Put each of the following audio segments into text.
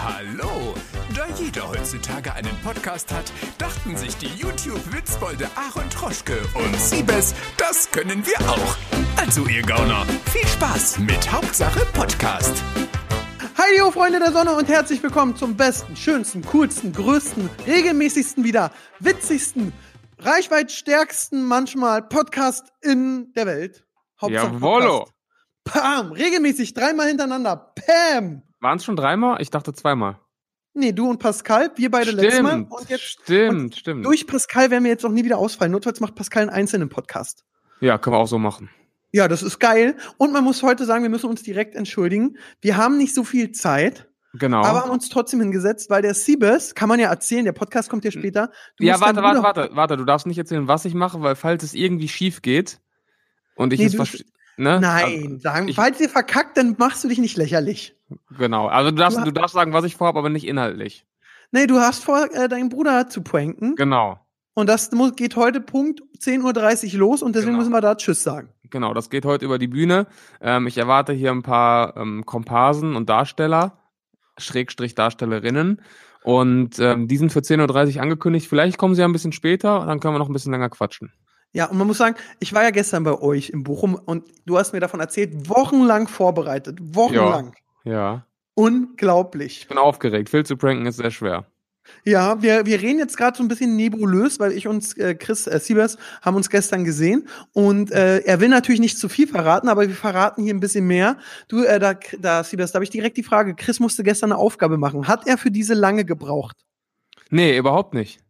Hallo! Da jeder heutzutage einen Podcast hat, dachten sich die YouTube-Witzbolde Aaron Troschke und Siebes, das können wir auch. Also ihr Gauner, viel Spaß mit Hauptsache Podcast. Hi, yo, Freunde der Sonne und herzlich willkommen zum besten, schönsten, coolsten, größten, regelmäßigsten wieder, witzigsten, reichweitstärksten manchmal Podcast in der Welt. Jawollo. Podcast. Pam, regelmäßig dreimal hintereinander. Pam. Waren es schon dreimal? Ich dachte zweimal. Nee, du und Pascal, wir beide Stimmt, letztes Mal. Und jetzt stimmt, und stimmt. durch Pascal werden wir jetzt auch nie wieder ausfallen. Notfalls macht Pascal einen einzelnen Podcast. Ja, können wir auch so machen. Ja, das ist geil. Und man muss heute sagen, wir müssen uns direkt entschuldigen. Wir haben nicht so viel Zeit, Genau. aber haben uns trotzdem hingesetzt, weil der Siebes, kann man ja erzählen, der Podcast kommt ja später. Du ja, warte, warte, warte, warte. Du darfst nicht erzählen, was ich mache, weil falls es irgendwie schief geht und ich Nee, es. Ne? Nein, sagen, ich- falls ihr verkackt, dann machst du dich nicht lächerlich. Also, genau. Also du darfst, Du- du darfst sagen, was ich vorhabe, aber nicht inhaltlich. Nee, du hast vor, äh, deinen Bruder zu pranken. Genau. Und das muss, geht heute Punkt 10.30 Uhr los und deswegen Genau. müssen wir da Tschüss sagen. Genau, das geht heute über die Bühne. Ähm, ich erwarte hier ein paar ähm, Komparsen und Darsteller, Schrägstrich Darstellerinnen. Und ähm, die sind für 10.30 Uhr angekündigt. Vielleicht kommen sie ja ein bisschen später, dann können wir noch ein bisschen länger quatschen. Ja, und man muss sagen, ich war ja gestern bei euch in Bochum und du hast mir davon erzählt, wochenlang vorbereitet. Wochenlang. Ja. Unglaublich. Ich bin aufgeregt. Phil zu pranken ist sehr schwer. Ja, wir, wir reden jetzt gerade so ein bisschen nebulös, weil ich und äh, Chris äh, Siebers haben uns gestern gesehen und äh, er will natürlich nicht zu viel verraten, aber wir verraten hier ein bisschen mehr. Du, äh, da, da Siebers, da habe ich direkt die Frage, Chris musste gestern eine Aufgabe machen. Hat er für diese lange gebraucht? Nee, überhaupt nicht.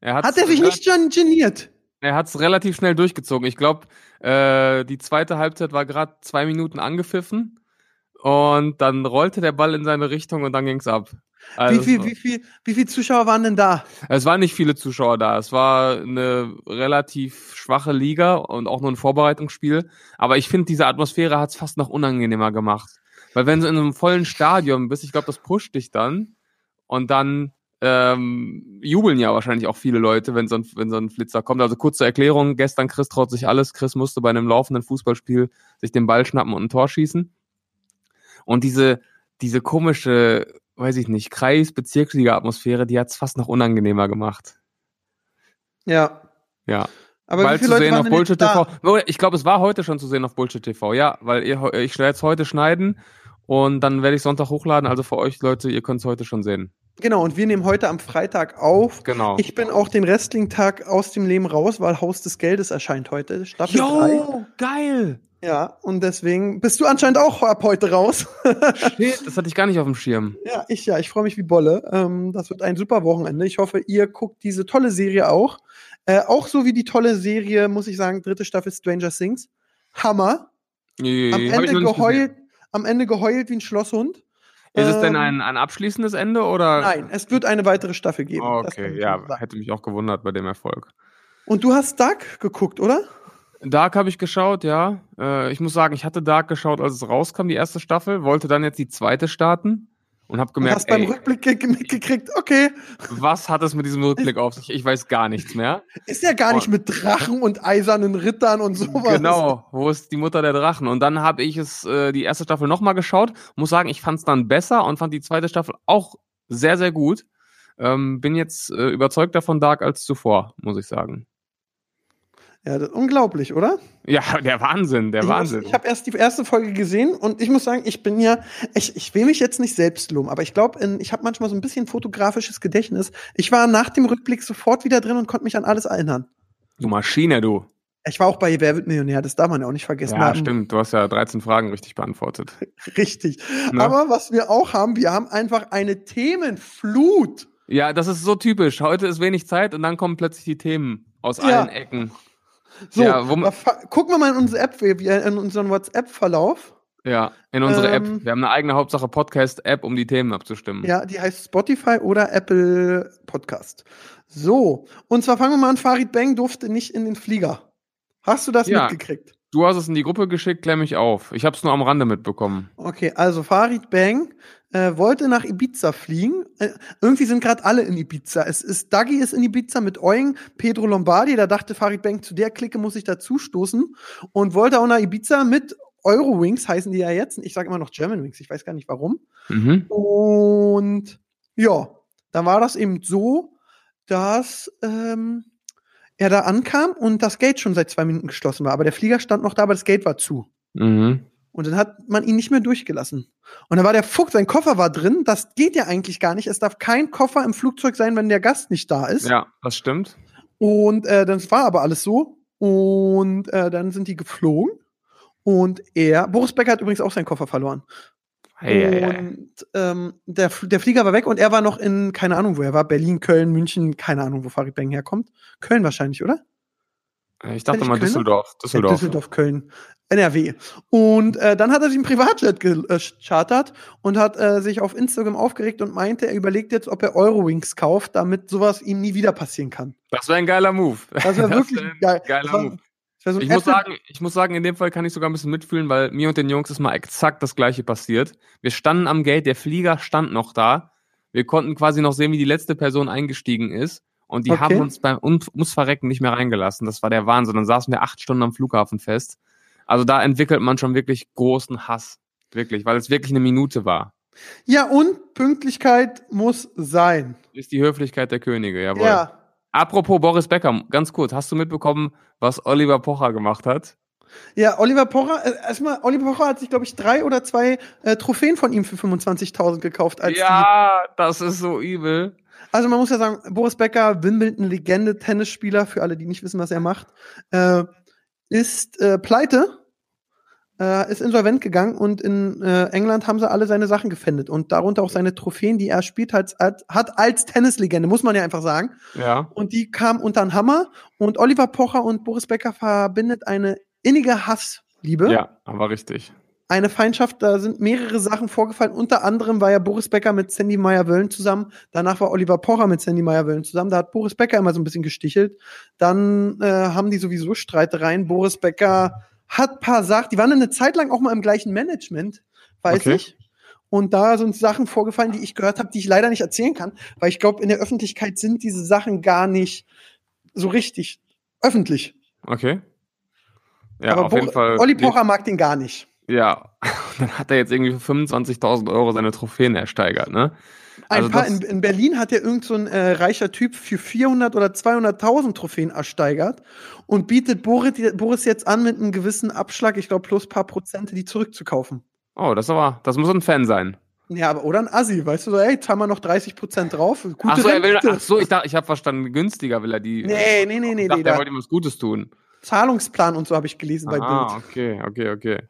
Er Hat er sich nicht schon geniert? Er hat es relativ schnell durchgezogen. Ich glaube, äh, die zweite Halbzeit war gerade zwei Minuten angepfiffen und dann rollte der Ball in seine Richtung und dann ging's ab. Also wie, viel, es war- wie, viel, wie viel Zuschauer waren denn da? Es waren nicht viele Zuschauer da. Es war eine relativ schwache Liga und auch nur ein Vorbereitungsspiel. Aber ich finde, diese Atmosphäre hat es fast noch unangenehmer gemacht. Weil wenn du in einem vollen Stadion bist, ich glaube, das pusht dich dann. Und dann ähm, jubeln ja wahrscheinlich auch viele Leute, wenn so, ein, wenn so ein Flitzer kommt. Also kurze Erklärung, gestern Chris traut sich alles. Chris musste bei einem laufenden Fußballspiel sich den Ball schnappen und ein Tor schießen. Und diese, diese komische, weiß ich nicht, Kreis-Bezirksliga-Atmosphäre, die hat es fast noch unangenehmer gemacht. Ja. Ja. Aber weil wie viele zu Leute sehen auf Bullshit? TV. Ich glaube, es war heute schon zu sehen auf Bullshit TV. Ja, weil heu- ich werde es heute schneiden und dann werde ich Sonntag hochladen. Also für euch Leute, ihr könnt es heute schon sehen. Genau, und wir nehmen heute am Freitag auf. Genau. Ich bin auch den Wrestling-Tag aus dem Leben raus, weil Haus des Geldes erscheint heute, Staffel 3. geil. Ja, und deswegen bist du anscheinend auch ab heute raus. Shit, das hatte ich gar nicht auf dem Schirm. ja, ich ja, ich freue mich wie Bolle. Ähm, das wird ein super Wochenende. Ich hoffe, ihr guckt diese tolle Serie auch. Äh, auch so wie die tolle Serie, muss ich sagen, dritte Staffel Stranger Things. Hammer. Am Nee, ich Ende geheult, am Ende geheult wie ein Schlosshund. Ist es denn Ähm, ein, ein abschließendes Ende oder? Nein, es wird eine weitere Staffel geben. Okay, ja, sagen. hätte mich auch gewundert bei dem Erfolg. Und du hast Dark geguckt, oder? Dark habe ich geschaut, ja. Äh, ich muss sagen, ich hatte Dark geschaut, als es rauskam, die erste Staffel, wollte dann jetzt die zweite starten und habe Du gemerkt, hast beim ey, Rückblick ge mitgekriegt, okay, was hat es mit diesem Rückblick auf sich? Ich weiß gar nichts mehr. ist ja gar nicht Und- mit Drachen und eisernen Rittern und sowas. Genau, wo ist die Mutter der Drachen? Und dann habe ich es äh, die erste Staffel nochmal geschaut. Muss sagen, ich fand es dann besser und fand die zweite Staffel auch sehr, sehr gut. Ähm, bin jetzt äh, überzeugter von Dark als zuvor, muss ich sagen. Ja, das ist unglaublich, oder? Ja, der Wahnsinn, der ich Wahnsinn. Muss, ich habe erst die erste Folge gesehen und ich muss sagen, ich bin ja, ich, ich will mich jetzt nicht selbst loben, aber ich glaube, ich habe manchmal so ein bisschen fotografisches Gedächtnis. Ich war nach dem Rückblick sofort wieder drin und konnte mich an alles erinnern. du Maschine, du. Ich war auch bei Wer wird Millionär, das darf man ja auch nicht vergessen. Ja, stimmt. Du hast ja 13 Fragen richtig beantwortet. Richtig. Ne? Aber was wir auch haben, wir haben einfach eine Themenflut. Ja, das ist so typisch. Heute ist wenig Zeit und dann kommen plötzlich die Themen aus Ja. allen Ecken. So, Ja, gucken wir mal in unsere App, in unseren WhatsApp-Verlauf. Ja, in unsere Ähm, App. Wir haben eine eigene Hauptsache Podcast-App, um die Themen abzustimmen. Ja, die heißt Spotify oder Apple Podcast. So, und zwar fangen wir mal an, Farid Bang durfte nicht in den Flieger. Hast du das Ja. mitgekriegt? Du hast es in die Gruppe geschickt, klär mich auf. Ich habe es nur am Rande mitbekommen. Okay, also Farid Bang äh, wollte nach Ibiza fliegen. Äh, irgendwie sind gerade alle in Ibiza. Es ist Dagi ist in Ibiza mit Eugen, Pedro Lombardi. Da dachte Farid Bang, zu der Clique muss ich dazu stoßen und wollte auch nach Ibiza mit Eurowings heißen die ja jetzt. Ich sage immer noch Germanwings, ich weiß gar nicht warum. Mhm. Und ja, dann war das eben so, dass ähm, er da ankam und das Gate schon seit zwei Minuten geschlossen war. Aber der Flieger stand noch da, aber das Gate war zu. Mhm. Und dann hat man ihn nicht mehr durchgelassen. Und da war der Fuchs, sein Koffer war drin. Das geht ja eigentlich gar nicht. Es darf kein Koffer im Flugzeug sein, wenn der Gast nicht da ist. Ja, das stimmt. Und äh, das war aber alles so. Und äh, dann sind die geflogen. Und er, Boris Becker hat übrigens auch seinen Koffer verloren. Hey, hey, hey. Und ähm, der, der Flieger war weg und er war noch in, keine Ahnung, wo er war. Berlin, Köln, München, keine Ahnung, wo Farid Bang herkommt. Köln wahrscheinlich, oder? Ich dachte mal Kölner? Düsseldorf. Ja, Düsseldorf. Düsseldorf, Köln, NRW. Und äh, dann hat er sich ein Privatjet gechartert und hat äh, sich auf Instagram aufgeregt und meinte, er überlegt jetzt, ob er Eurowings kauft, damit sowas ihm nie wieder passieren kann. Das wäre ein geiler Move. Das wäre wirklich wär ein geil. Geiler Das war- Move. So Ich muss, sagen, ich muss sagen, in dem Fall kann ich sogar ein bisschen mitfühlen, weil mir und den Jungs ist mal exakt das gleiche passiert. Wir standen am Gate, der Flieger stand noch da. Wir konnten quasi noch sehen, wie die letzte Person eingestiegen ist. Und die Okay. haben uns beim Verrecken nicht mehr reingelassen. Das war der Wahnsinn. Dann saßen wir acht Stunden am Flughafen fest. Also da entwickelt man schon wirklich großen Hass. Wirklich, weil es wirklich eine Minute war. Ja, und Pünktlichkeit muss sein. Ist die Höflichkeit der Könige, jawohl. Ja. Apropos Boris Becker, ganz kurz, hast du mitbekommen, was Oliver Pocher gemacht hat? Ja, Oliver Pocher, äh, erstmal, Oliver Pocher hat sich, glaube ich, drei oder zwei äh, Trophäen von ihm für 25.000 gekauft. Als die, ja, das ist so übel. also man muss ja sagen, Boris Becker, Wimbledon-Legende, Tennisspieler, für alle, die nicht wissen, was er macht, äh, ist äh, pleite, äh, ist insolvent gegangen und in äh, England haben sie alle seine Sachen gefändet und darunter auch seine Trophäen, die er spielt, als, als, hat als Tennislegende, muss man ja einfach sagen. Ja. Und die kamen unter den Hammer und Oliver Pocher und Boris Becker verbindet eine innige Hassliebe. Ja, aber richtig. eine Feindschaft, da sind mehrere Sachen vorgefallen. Unter anderem war ja Boris Becker mit Sandy Meyer-Wöllen zusammen. Danach war Oliver Pocher mit Sandy Meyer-Wöllen zusammen. Da hat Boris Becker immer so ein bisschen gestichelt. Dann äh, haben die sowieso Streitereien. Boris Becker hat paar Sachen, die waren eine Zeit lang auch mal im gleichen Management, weiß Okay. ich. Und da sind Sachen vorgefallen, die ich gehört habe, die ich leider nicht erzählen kann, weil ich glaube, in der Öffentlichkeit sind diese Sachen gar nicht so richtig öffentlich. Okay. Ja, Aber auf Bo- jeden Fall. Olli Pocher mag den gar nicht. Ja. Dann hat er jetzt irgendwie für 25.000 Euro seine Trophäen ersteigert, ne? Ein Also paar, in, in Berlin hat ja irgend so ein äh, reicher Typ für 400 oder 200.000 Trophäen ersteigert und bietet Boris, jetzt an, mit einem gewissen Abschlag, ich glaube plus paar Prozente, die zurückzukaufen. Oh, das aber, das muss ein Fan sein. Ja, aber oder ein Assi, weißt du, so, ey, zahlen wir noch 30 Prozent drauf. Gute Ach so, er will, ach so, ich dachte, ich habe verstanden, günstiger will er die. Nee, nee, nee, nee, dachte, nee, er da, wollte ihm was Gutes tun. Zahlungsplan und so habe ich gelesen bei ah, Bild. okay, okay, okay.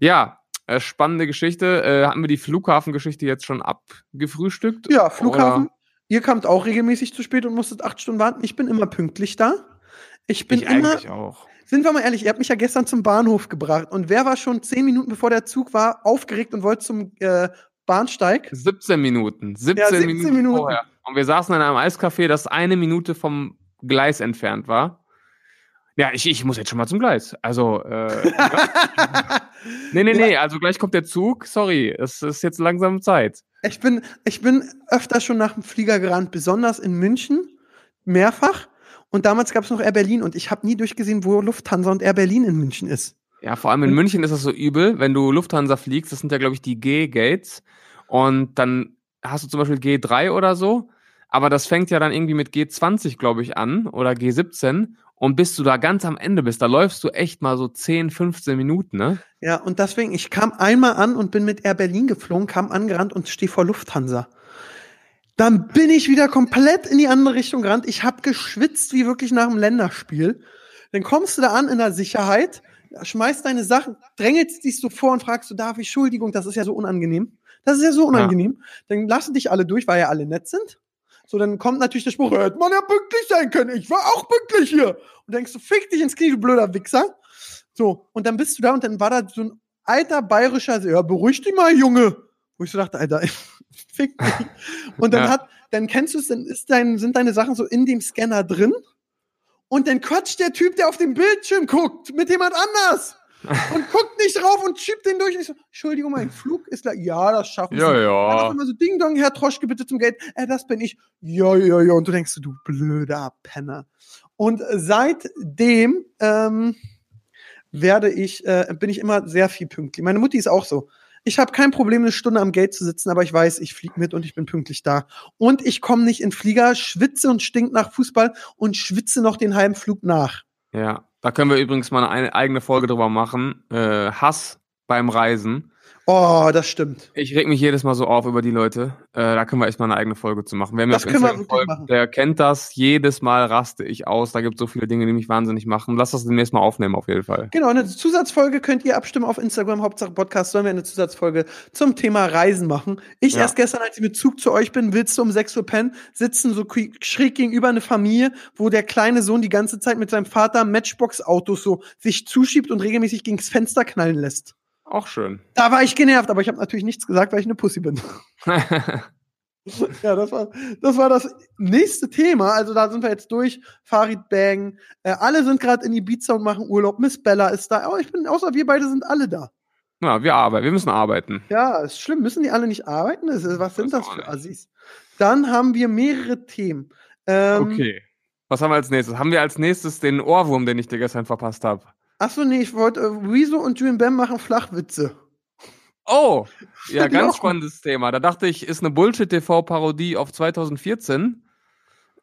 Ja, äh, spannende Geschichte. Äh, hatten wir die Flughafengeschichte jetzt schon abgefrühstückt? Ja, Flughafen. Oder- Ihr kamt auch regelmäßig zu spät und musstet acht Stunden warten. Ich bin immer pünktlich da. Ich bin ich immer, eigentlich auch. Sind wir mal ehrlich, ihr habt mich ja gestern zum Bahnhof gebracht und wer war schon zehn Minuten bevor der Zug war, aufgeregt und wollte zum äh, Bahnsteig? 17 Minuten. 17, Ja, 17 Minuten, Minuten. vorher. Und wir saßen in einem Eiscafé, das eine Minute vom Gleis entfernt war. Ja, ich, ich muss jetzt schon mal zum Gleis. Also, äh, nee, nee, nee, also gleich kommt der Zug. Sorry, es ist jetzt langsam Zeit. Ich bin, ich bin öfter schon nach dem Flieger gerannt, besonders in München, mehrfach. Und damals gab es noch Air Berlin und ich habe nie durchgesehen, wo Lufthansa und Air Berlin in München ist. Ja, vor allem in München ist das so übel, wenn du Lufthansa fliegst, das sind ja, glaube ich, die G-Gates. Und dann hast du zum Beispiel G3 oder so. Aber das fängt ja dann irgendwie mit G20, glaube ich, an oder G17. Und bis du da ganz am Ende bist, da läufst du echt mal so 10, 15 Minuten, ne? Ja, und deswegen, ich kam einmal an und bin mit Air Berlin geflogen, kam angerannt und stehe vor Lufthansa. Dann bin ich wieder komplett in die andere Richtung gerannt. Ich habe geschwitzt wie wirklich nach einem Länderspiel. Dann kommst du da an in der Sicherheit, schmeißt deine Sachen, drängelst dich so vor und fragst du, darf ich Entschuldigung, das ist ja so unangenehm. Das ist ja so unangenehm. Dann lassen dich alle durch, weil ja alle nett sind. So, dann kommt natürlich der Spruch, hätte man ja pünktlich sein können. Ich war auch pünktlich hier. Und denkst du, fick dich ins Knie, du blöder Wichser. So, und dann bist du da und dann war da so ein alter bayerischer, ja, beruhig dich mal, Junge. Wo ich so dachte, Alter, fick dich. Und dann Ja. hat, dann kennst du es, dann ist dein, sind deine Sachen so in dem Scanner drin. Und dann quatscht der Typ, der auf dem Bildschirm guckt, mit jemand anders. Und guckt nicht drauf und schiebt den durch. Und ich so, Entschuldigung, mein Flug ist gleich. Ja, das schaffen Ja, Sie. ja. Dann auf einmal so, Ding Dong, Herr Troschke, bitte zum Geld. Äh, das bin ich. Ja, ja, ja. Und du denkst du blöder Penner. Und seitdem ähm, werde ich, äh, bin ich immer sehr viel pünktlich. Meine Mutti ist auch so. Ich habe kein Problem, eine Stunde am Gate zu sitzen, aber ich weiß, ich fliege mit und ich bin pünktlich da. Und ich komme nicht in Flieger, schwitze und stink nach Fußball und schwitze noch den halben Flug nach. Ja, da können wir übrigens mal eine eigene Folge drüber machen. Äh, Hass beim Reisen. Oh, das stimmt. Ich reg mich jedes Mal so auf über die Leute. Äh, da können wir echt mal eine eigene Folge zu machen. Wer mir Das können wir Instagram wirklich folgt, machen. der kennt das. Jedes Mal raste ich aus. Da gibt es so viele Dinge, die mich wahnsinnig machen. Lass das demnächst mal aufnehmen, auf jeden Fall. Genau, eine Zusatzfolge könnt ihr abstimmen auf Instagram, Hauptsache Podcast, sollen wir eine Zusatzfolge zum Thema Reisen machen. Ich Ja. erst gestern, als ich mit Zug zu euch bin, willst du um 6 Uhr pennen, sitzen so schräg gegenüber eine Familie, wo der kleine Sohn die ganze Zeit mit seinem Vater Matchbox-Autos so sich zuschiebt und regelmäßig gegens Fenster knallen lässt. Auch schön. Da war ich genervt, aber ich habe natürlich nichts gesagt, weil ich eine Pussy bin. Ja, das war, das war das nächste Thema. Also da sind wir jetzt durch. Farid Bang. Äh, alle sind gerade in Ibiza und machen Urlaub. Miss Bella ist da. Aber ich bin, außer wir beide sind alle da. ja, wir arbeiten. Wir müssen arbeiten. Ja, ist schlimm. Müssen die alle nicht arbeiten? Das ist, was sind das auch für. Assis? Dann haben wir mehrere Themen. Ähm, Okay. Was haben wir als nächstes? Haben wir als nächstes den Ohrwurm, den ich dir gestern verpasst habe? Achso, nee, ich wollte, äh, Rezo und Julian Bam machen Flachwitze. Oh, ja, ganz spannendes Thema. Da dachte ich, ist eine Bullshit-TV-Parodie auf 2014.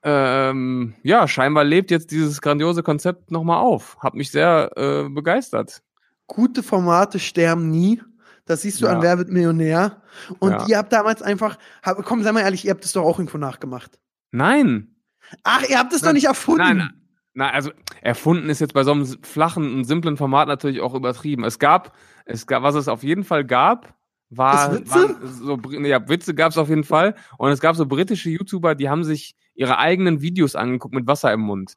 Ähm, ja, scheinbar lebt jetzt dieses grandiose Konzept nochmal auf. Hat mich sehr äh, begeistert. Gute Formate sterben nie. Das siehst du Ja. an Wer wird Millionär. Und Ja. ihr habt damals einfach, hab, komm, sei mal ehrlich, ihr habt es doch auch irgendwo nachgemacht. Nein. Ach, ihr habt es doch nicht erfunden. Nein, nein. Na, also erfunden ist jetzt bei so einem flachen und simplen Format natürlich auch übertrieben. Es gab, es gab, was es auf jeden Fall gab, war, Witze? so, ja, Witze gab es auf jeden Fall. Und es gab so britische YouTuber, die haben sich ihre eigenen Videos angeguckt mit Wasser im Mund.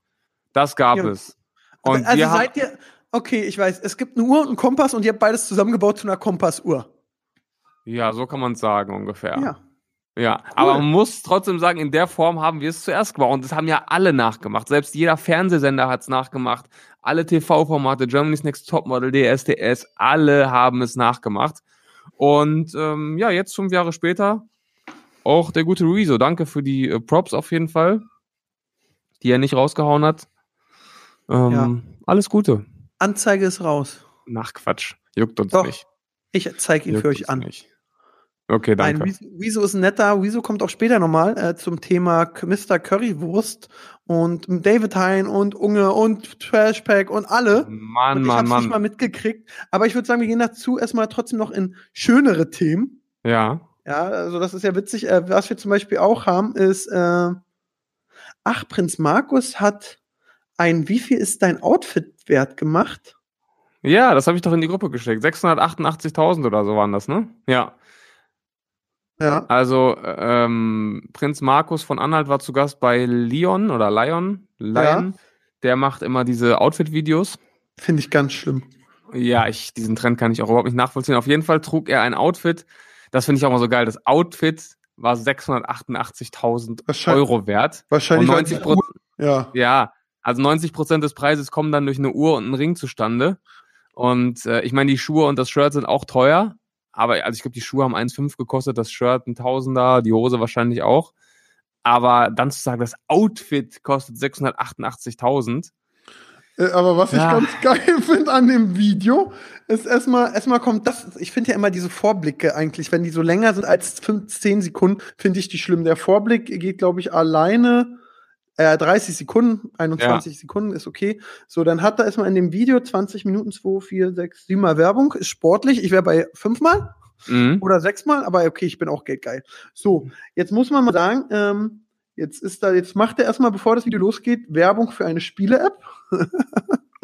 Das gab Ja. es. Und also seid ihr, okay, ich weiß, es gibt eine Uhr und einen Kompass und ihr habt beides zusammengebaut zu einer Kompassuhr. ja, so kann man es sagen ungefähr. Ja. Ja, aber man muss trotzdem sagen, in der Form haben wir es zuerst gemacht. Und das haben ja alle nachgemacht. Selbst jeder Fernsehsender hat es nachgemacht. Alle TV-Formate, Germany's Next Topmodel, DSDS, alle haben es nachgemacht. Und ähm, ja, jetzt fünf Jahre später auch der gute Rezo. Danke für die äh, Props auf jeden Fall, die er nicht rausgehauen hat. Ähm, Alles Gute. Anzeige ist raus. Nach Quatsch. Juckt uns Doch, nicht. Ich zeige ihn Juckt für euch an. Nicht. Okay, danke. Wieso- Wieso ist netter? Wieso kommt auch später nochmal äh, zum Thema Mr. Currywurst und David Hein und Unge und Trashpack und alle. Mann, und ich Mann, hab's nicht mal Mann. mitgekriegt. Aber ich würde sagen, wir gehen dazu erstmal trotzdem noch in schönere Themen. Ja. Ja, also das ist ja witzig. Äh, was wir zum Beispiel auch haben, ist, äh, ach, Prinz Markus hat ein Wie viel ist dein Outfit wert gemacht? Ja, das habe ich doch in die Gruppe geschickt. 688.000 oder so waren das, ne? Ja. Ja. Also ähm, Prinz Markus von Anhalt war zu Gast bei Leon oder Lion. Lion. Der macht immer diese Outfit-Videos. Finde ich ganz schlimm. Ja, ich, diesen Trend kann ich auch überhaupt nicht nachvollziehen. Auf jeden Fall trug er ein Outfit. Das finde ich auch mal so geil. Das Outfit war 688.000 Wahrscheinlich- Euro wert. Wahrscheinlich. Und weil 90 die Uhr- Ja. Ja, also 90 Prozent des Preises kommen dann durch eine Uhr und einen Ring zustande. Und äh, ich meine, die Schuhe und das Shirt sind auch teuer. Aber also ich glaube, die Schuhe haben 1,5 gekostet, das Shirt ein Tausender, die Hose wahrscheinlich auch. Aber dann zu sagen, das Outfit kostet 688.000. Äh, Aber was Ja. ich ganz geil finde an dem Video, ist erstmal, erstmal kommt das, ich finde ja immer diese Vorblicke eigentlich, wenn die so länger sind als 15 Sekunden, finde ich die schlimm. Der Vorblick geht, glaube ich, alleine äh, 30 Sekunden, 21 Sekunden ist okay. So, dann hat er erstmal in dem Video 20 Minuten, 2, 4, 6, 7 Mal Werbung, ist sportlich. Ich wäre bei 5 Mal Mhm. oder 6 Mal, aber okay, ich bin auch geldgeil. So, jetzt muss man mal sagen, ähm, jetzt ist da, jetzt macht er erstmal, bevor das Video losgeht, Werbung für eine Spiele-App.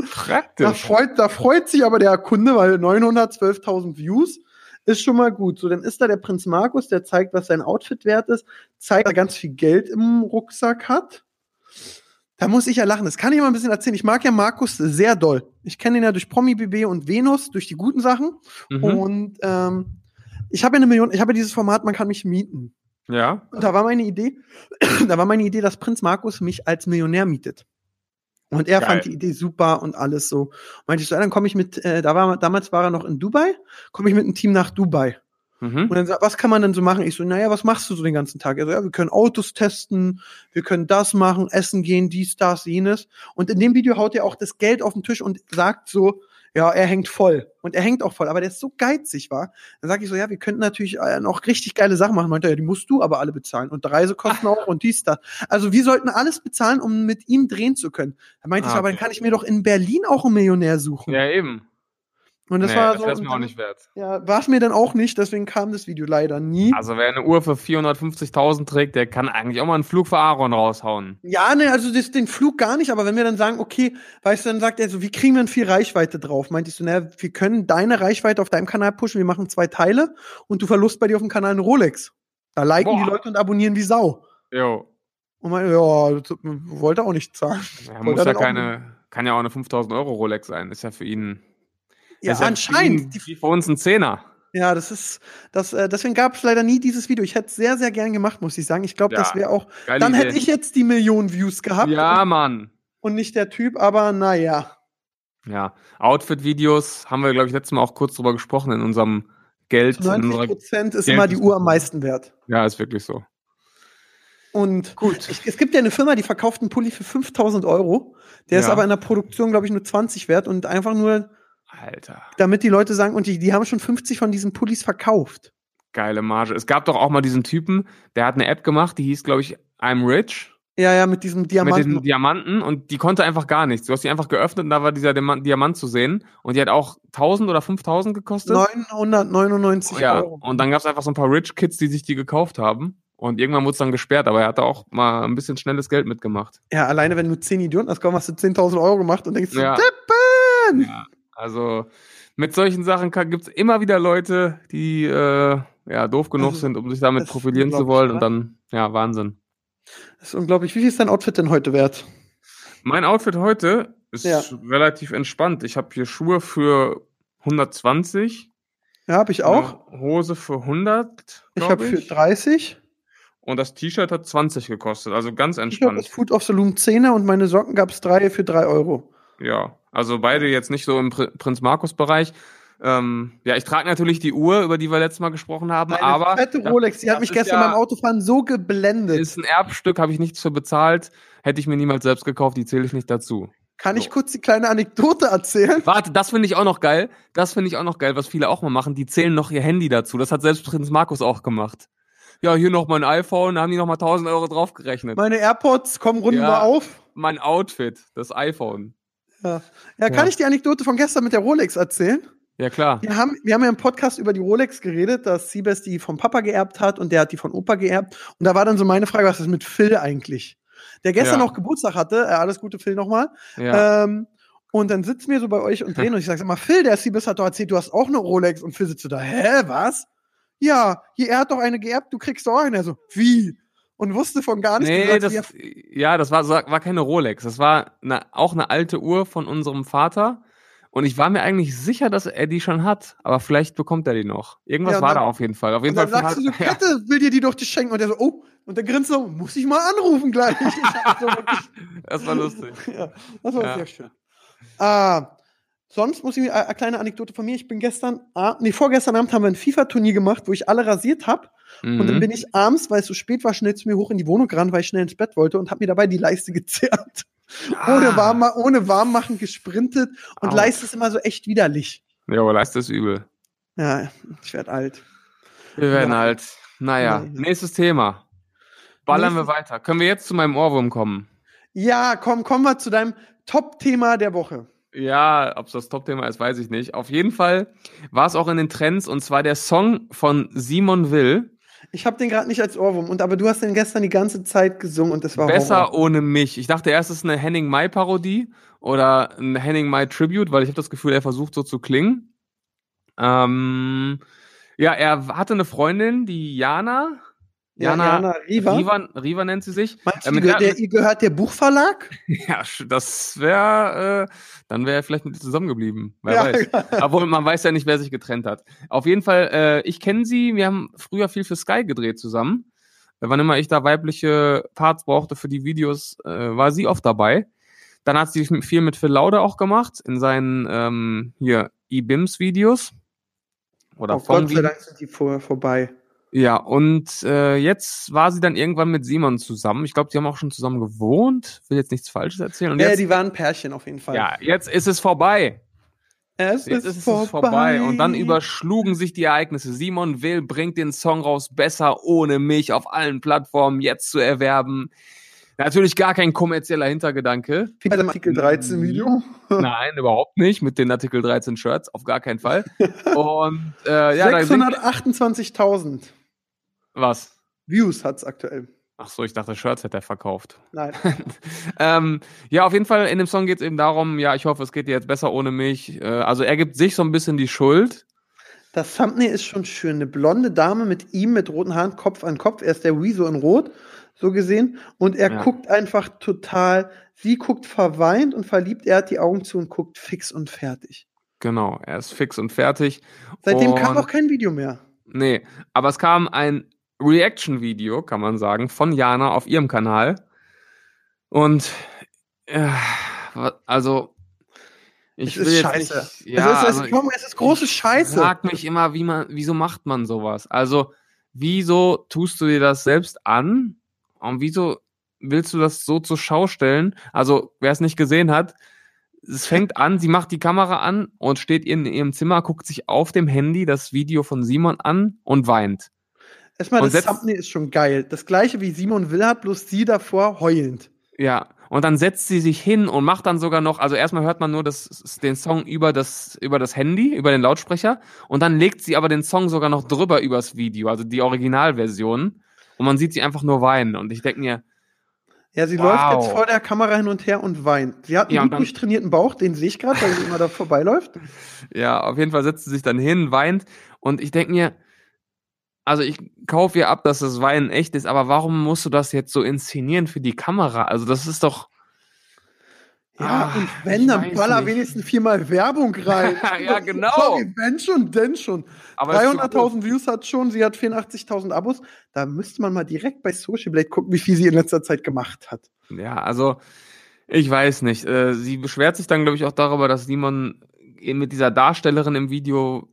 Da Praktisch. freut, da freut sich aber der Kunde, weil 912.000 Views ist schon mal gut. So, dann ist da der Prinz Markus, der zeigt, was sein Outfit wert ist, zeigt, dass er ganz viel Geld im Rucksack hat. Da muss ich ja lachen. Das kann ich mal ein bisschen erzählen. Ich mag ja Markus sehr doll. Ich kenne ihn ja durch Promi BB und Venus, durch die guten Sachen. Mhm. Und ähm, ich habe ja eine Million, ich habe ja dieses Format, man kann mich mieten. Ja. Und da war meine Idee, da war meine Idee, dass Prinz Markus mich als Millionär mietet. Und er Geil. fand die Idee super und alles so. Meinte ich so, ja, dann komme ich mit, äh, da war, damals war er noch in Dubai, komme ich mit einem Team nach Dubai. Mhm. Und dann sagt, was kann man denn so machen? Ich so, naja, was machst du so den ganzen Tag? Er so, ja, wir können Autos testen, wir können das machen, essen gehen, dies, das, jenes. Und in dem Video haut er auch das Geld auf den Tisch und sagt so, Ja, er hängt voll. Und er hängt auch voll, aber der ist so geizig, war. Dann sage ich so, ja, wir könnten natürlich äh, noch richtig geile Sachen machen. Meinte er, ja, die musst du aber alle bezahlen. Und Reisekosten auch und dies, das. Also wir sollten alles bezahlen, um mit ihm drehen zu können. Da meinte Ah, ich, aber okay. dann kann ich mir doch in Berlin auch einen Millionär suchen. Ja, eben. Und das nee, war das so. und mir auch nicht wert. Ja, war es mir dann auch nicht, deswegen kam das Video leider nie. Also wer eine Uhr für 450.000 trägt, der kann eigentlich auch mal einen Flug für Aaron raushauen. Ja, ne, also das, den Flug gar nicht, aber wenn wir dann sagen, okay, weißt du, dann sagt er so, wie kriegen wir denn viel Reichweite drauf? Meinte ich so, naja, wir können deine Reichweite auf deinem Kanal pushen, wir machen zwei Teile und du verlust bei dir auf dem Kanal eine Rolex. Da liken die Boah. Leute und abonnieren wie Sau. Jo. Und man, ja, das wollte auch nicht zahlen. Ja, muss ja keine, kann ja auch eine 5000 Euro Rolex sein. Ist ja für ihn. Ja, ist ja anscheinend. Die, wie für uns ein Zehner. ja, das ist, das, äh, deswegen gab es leider nie dieses Video. Ich hätte es sehr, sehr gern gemacht, muss ich sagen. Ich glaube, Ja, das wäre auch, dann Idee. hätte ich jetzt die Millionen Views gehabt Ja, Mann. und nicht der Typ, aber naja. Ja. Outfit-Videos haben wir, glaube ich, letztes Mal auch kurz drüber gesprochen in unserem Geld. In 90 unserer, Prozent ist Geld immer die ist- Uhr am meisten wert. ja, ist wirklich so. Und Gut. ich, es gibt ja eine Firma, die verkauft einen Pulli für 5000 Euro. Der ist Ja. aber in der Produktion, glaube ich, nur 20 wert und einfach nur, Alter. damit die Leute sagen, und die, die haben schon 50 von diesen Pullis verkauft. Geile Marge. Es gab doch auch mal diesen Typen, der hat eine App gemacht, die hieß, glaube ich, I'm Rich. Ja, ja, mit diesem Mit Diamanten. diesen Diamanten und die konnte einfach gar nichts. Du hast die einfach geöffnet und da war dieser Diamant, zu sehen und die hat auch 1000 oder 5000 gekostet. 999 ja, Euro. und dann gab es einfach so ein paar Rich Kids, die sich die gekauft haben. Und irgendwann wurde es dann gesperrt, aber er hatte auch mal ein bisschen schnelles Geld mitgemacht. Ja, alleine wenn du 10 Idioten hast, komm, hast du 10.000 Euro gemacht und denkst, Ja. so, Tippen! Ja, also mit solchen Sachen gibt es immer wieder Leute, die äh, ja doof genug Also, sind, um sich damit profilieren zu wollen. Und dann, ja, Wahnsinn. Das ist unglaublich. Wie viel ist dein Outfit denn heute wert? Mein Outfit heute ist Ja. relativ entspannt. Ich habe hier Schuhe für 120. Ja, habe ich auch. Hose für 100. ich habe für 30. Und das T-Shirt hat 20 gekostet. Also ganz Ich habe entspannt. das Food of Saloon 10er und meine Socken gab es drei für 3 Euro. Ja, also beide jetzt nicht so im Pri Prinz Markus Bereich. Ähm, ja, ich trage natürlich die Uhr, über die wir letztes Mal gesprochen haben, Meine aber fette Rolex, die hat mich gestern ja- beim Autofahren so geblendet. ist ein Erbstück, habe ich nichts für bezahlt, hätte ich mir niemals selbst gekauft, die zähle ich nicht dazu. Kann ich so. kurz die kleine Anekdote erzählen? Warte, das finde ich auch noch geil. Das finde ich auch noch geil, was viele auch mal machen. Die zählen noch ihr Handy dazu. Das hat selbst Prinz Markus auch gemacht. Ja, hier noch mein iPhone, da haben die noch mal 1000 Euro draufgerechnet. Meine AirPods kommen runden Ja. auf. Mein Outfit, das iPhone. Ja. ja, kann Ja. ich die Anekdote von gestern mit der Rolex erzählen? Ja, klar. Wir haben, wir haben ja im Podcast über die Rolex geredet, dass Siebes die vom Papa geerbt hat und der hat die von Opa geerbt. Und da war dann so meine Frage, was ist mit Phil eigentlich? Der gestern Ja. noch Geburtstag hatte, äh, alles Gute Phil nochmal. Ja. Ähm, und dann sitzen wir so bei euch und drehen und ich sag, sag mal, Phil, der Siebes hat doch erzählt, du hast auch eine Rolex. Und Phil sitzt so da, hä, was? Ja, hier, er hat doch eine geerbt, du kriegst doch auch eine. Er so, wie? Und wusste von gar nichts. Nee, das, er- ja, das war, war keine Rolex. Das war eine, auch eine alte Uhr von unserem Vater. Und ich war mir eigentlich sicher, dass er die schon hat. Aber vielleicht bekommt er die noch. Irgendwas Ja, war dann- da auf jeden Fall. Auf jeden Und dann Fall. sagst du so, ja, Kette, will dir die doch die schenken. Und der so, oh. Und der grinst so, muss ich mal anrufen gleich. So das war lustig. ja, das war Ja. sehr schön. Ah, sonst muss ich mir äh, eine kleine Anekdote von mir. Ich bin gestern, ah, nee, vorgestern Abend haben wir ein FIFA-Turnier gemacht, wo ich alle rasiert habe. Und dann Mhm. bin ich abends, weil es so spät war, schnell zu mir hoch in die Wohnung gerannt, weil ich schnell ins Bett wollte und habe mir dabei die Leiste gezerrt. Ohne, Ah. warm, ohne warm machen gesprintet. Und Au. Leiste ist immer so echt widerlich. Ja, aber Leiste ist übel. Ja, ich werde alt. Wir werden Ja. halt. Naja, Ja. nächstes Thema. Ballern wir weiter. Können wir jetzt zu meinem Ohrwurm kommen? Ja, komm, kommen wir zu deinem Top-Thema der Woche. Ja, ob es das Top-Thema ist, weiß ich nicht. Auf jeden Fall war es auch in den Trends und zwar der Song von Simon Will. Ich habe den gerade nicht als Ohrwurm, und aber du hast den gestern die ganze Zeit gesungen und das war Besser Horror. ohne mich. Ich dachte erst, es ist eine Henning Mai Parodie oder ein Henning Mai Tribute, weil ich habe das Gefühl, er versucht so zu klingen. Ähm, ja, er hatte eine Freundin, die Jana. Ja, Jana Riva. Riva, Riva nennt sie sich. Meinst Äh, du, mit die, der- ihr gehört der Buchverlag? Ja, das wäre, äh, dann wäre er vielleicht mit ihr zusammengeblieben. Wer Ja, weiß. Obwohl man weiß ja nicht, wer sich getrennt hat. Auf jeden Fall, äh, ich kenne sie. Wir haben früher viel für Sky gedreht zusammen. Äh, Wann immer ich da weibliche Parts brauchte für die Videos, äh, war sie oft dabei. Dann hat sie viel mit Phil Laude auch gemacht in seinen ähm, hier E-Bims-Videos. Oder Oh von Gott sei. Dank sind die vor, vorbei. Ja, und äh, jetzt war sie dann irgendwann mit Simon zusammen. Ich glaube, die haben auch schon zusammen gewohnt. Will jetzt nichts Falsches erzählen. Und Ja, jetzt, die waren ein Pärchen auf jeden Fall. ja, jetzt ist es vorbei. Es Jetzt ist, ist vorbei. es vorbei. Und dann überschlugen sich die Ereignisse. Simon Will bringt den Song raus, besser ohne mich auf allen Plattformen jetzt zu erwerben. Natürlich gar kein kommerzieller Hintergedanke. Bei dem Artikel 13 Video. Nein, überhaupt nicht. Mit den Artikel 13 Shirts, auf gar keinen Fall. Und äh, ja, da singt, 628.000 was? Views hat's aktuell. Ach so, ich dachte, Shirts hätte er verkauft. Nein. ähm, ja, auf jeden Fall in dem Song geht es eben darum, ja, ich hoffe, es geht dir jetzt besser ohne mich. Äh, also er gibt sich so ein bisschen die Schuld. Das Thumbnail ist schon schön. Eine blonde Dame mit ihm mit roten Haaren, Kopf an Kopf. Er ist der Wieso in Rot, so gesehen. Und er Ja. guckt einfach total, sie guckt verweint und verliebt. Er hat die Augen zu und guckt fix und fertig. Genau, er ist fix und fertig. Seitdem und, kam auch kein Video mehr. Nee, aber es kam ein Reaction-Video, kann man sagen, von Jana auf ihrem Kanal. Und äh, also ich es ist scheiße. Nicht, ja, es, ist, es, also, ist, komm, es ist große Scheiße. Ich frag mich immer, wie man, wieso macht man sowas? Also, wieso tust du dir das selbst an? Und wieso willst du das so zur Schau stellen? Also, wer es nicht gesehen hat, es fängt an, sie macht die Kamera an und steht in ihrem Zimmer, guckt sich auf dem Handy das Video von Simon an und weint. Erstmal, und das Thumbnail ist schon geil. Das gleiche wie Simon Will hat, bloß sie davor heulend. Ja, und dann setzt sie sich hin und macht dann sogar noch, also erstmal hört man nur das, den Song über das, über das Handy, über den Lautsprecher, und dann legt sie aber den Song sogar noch drüber übers Video, also die Originalversion, und man sieht sie einfach nur weinen. Und ich denke mir, Ja, sie Wow. läuft jetzt vor der Kamera hin und her und weint. Sie hat einen Ja, gut durchtrainierten Bauch, den sehe ich gerade, weil sie immer da vorbeiläuft. ja, auf jeden Fall setzt sie sich dann hin, weint, und ich denke mir, also ich kaufe ihr ab, dass das Weinen echt ist, aber warum musst du das jetzt so inszenieren für die Kamera? Also das ist doch, Ja, Ah, und wenn, dann baller nicht. wenigstens viermal Werbung rein. Ja, genau. Sorry, wenn schon, denn schon. aber es ist so 300.000 Views hat schon, sie hat 84.000 Abos. Da müsste man mal direkt bei Social Blade gucken, wie viel sie in letzter Zeit gemacht hat. Ja, also ich weiß nicht. Äh, sie beschwert sich dann, glaube ich, auch darüber, dass Simon eben mit dieser Darstellerin im Video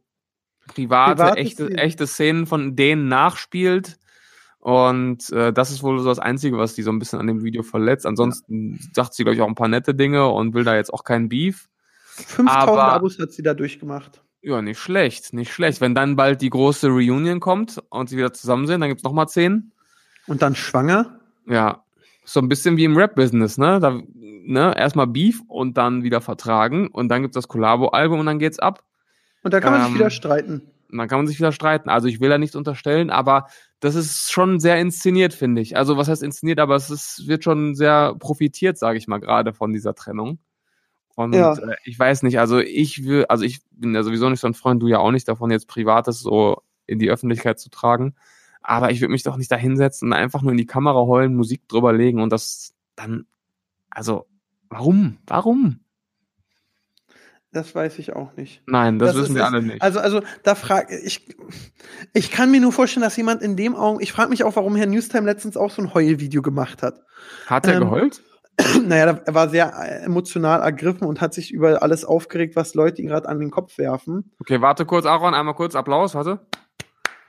private, Private echte, Szenen. echte Szenen von denen nachspielt. Und äh, das ist wohl so das Einzige, was die so ein bisschen an dem Video verletzt. Ansonsten sagt sie, glaube ich, auch ein paar nette Dinge und will da jetzt auch keinen Beef. 5.000 Aber- Abos hat sie da durchgemacht. Ja, nicht schlecht, nicht schlecht. Wenn dann bald die große Reunion kommt und sie wieder zusammen sind, dann gibt's noch mal zehn. Und dann schwanger. Ja, so ein bisschen wie im Rap-Business, ne? Da, ne? Erstmal Beef und dann wieder vertragen und dann gibt's das Collabo-Album und dann geht's ab. Und da kann man sich Ähm, wieder streiten. Und dann kann man sich wieder streiten. Also ich will da nichts unterstellen, aber das ist schon sehr inszeniert, finde ich. Also was heißt inszeniert, aber es ist, wird schon sehr profitiert, sage ich mal, gerade von dieser Trennung. Und Ja. äh, ich weiß nicht, also ich will, also ich bin ja sowieso nicht so ein Freund, du ja auch nicht davon, jetzt Privates so in die Öffentlichkeit zu tragen. Aber ich würde mich doch nicht da hinsetzen und einfach nur in die Kamera heulen, Musik drüber legen und das dann, also, warum? Warum? Das weiß ich auch nicht. Nein, das, Das wissen ist wir alle nicht. Also, also da frage ich, ich kann mir nur vorstellen, dass jemand in dem Augen, ich frage mich auch, warum Herr Newstime letztens auch so ein Heulvideo gemacht hat. Hat er ähm, geheult? naja, er war sehr äh, emotional ergriffen und hat sich über alles aufgeregt, was Leute ihm gerade an den Kopf werfen. Okay, warte kurz, Aaron, einmal kurz Applaus, warte.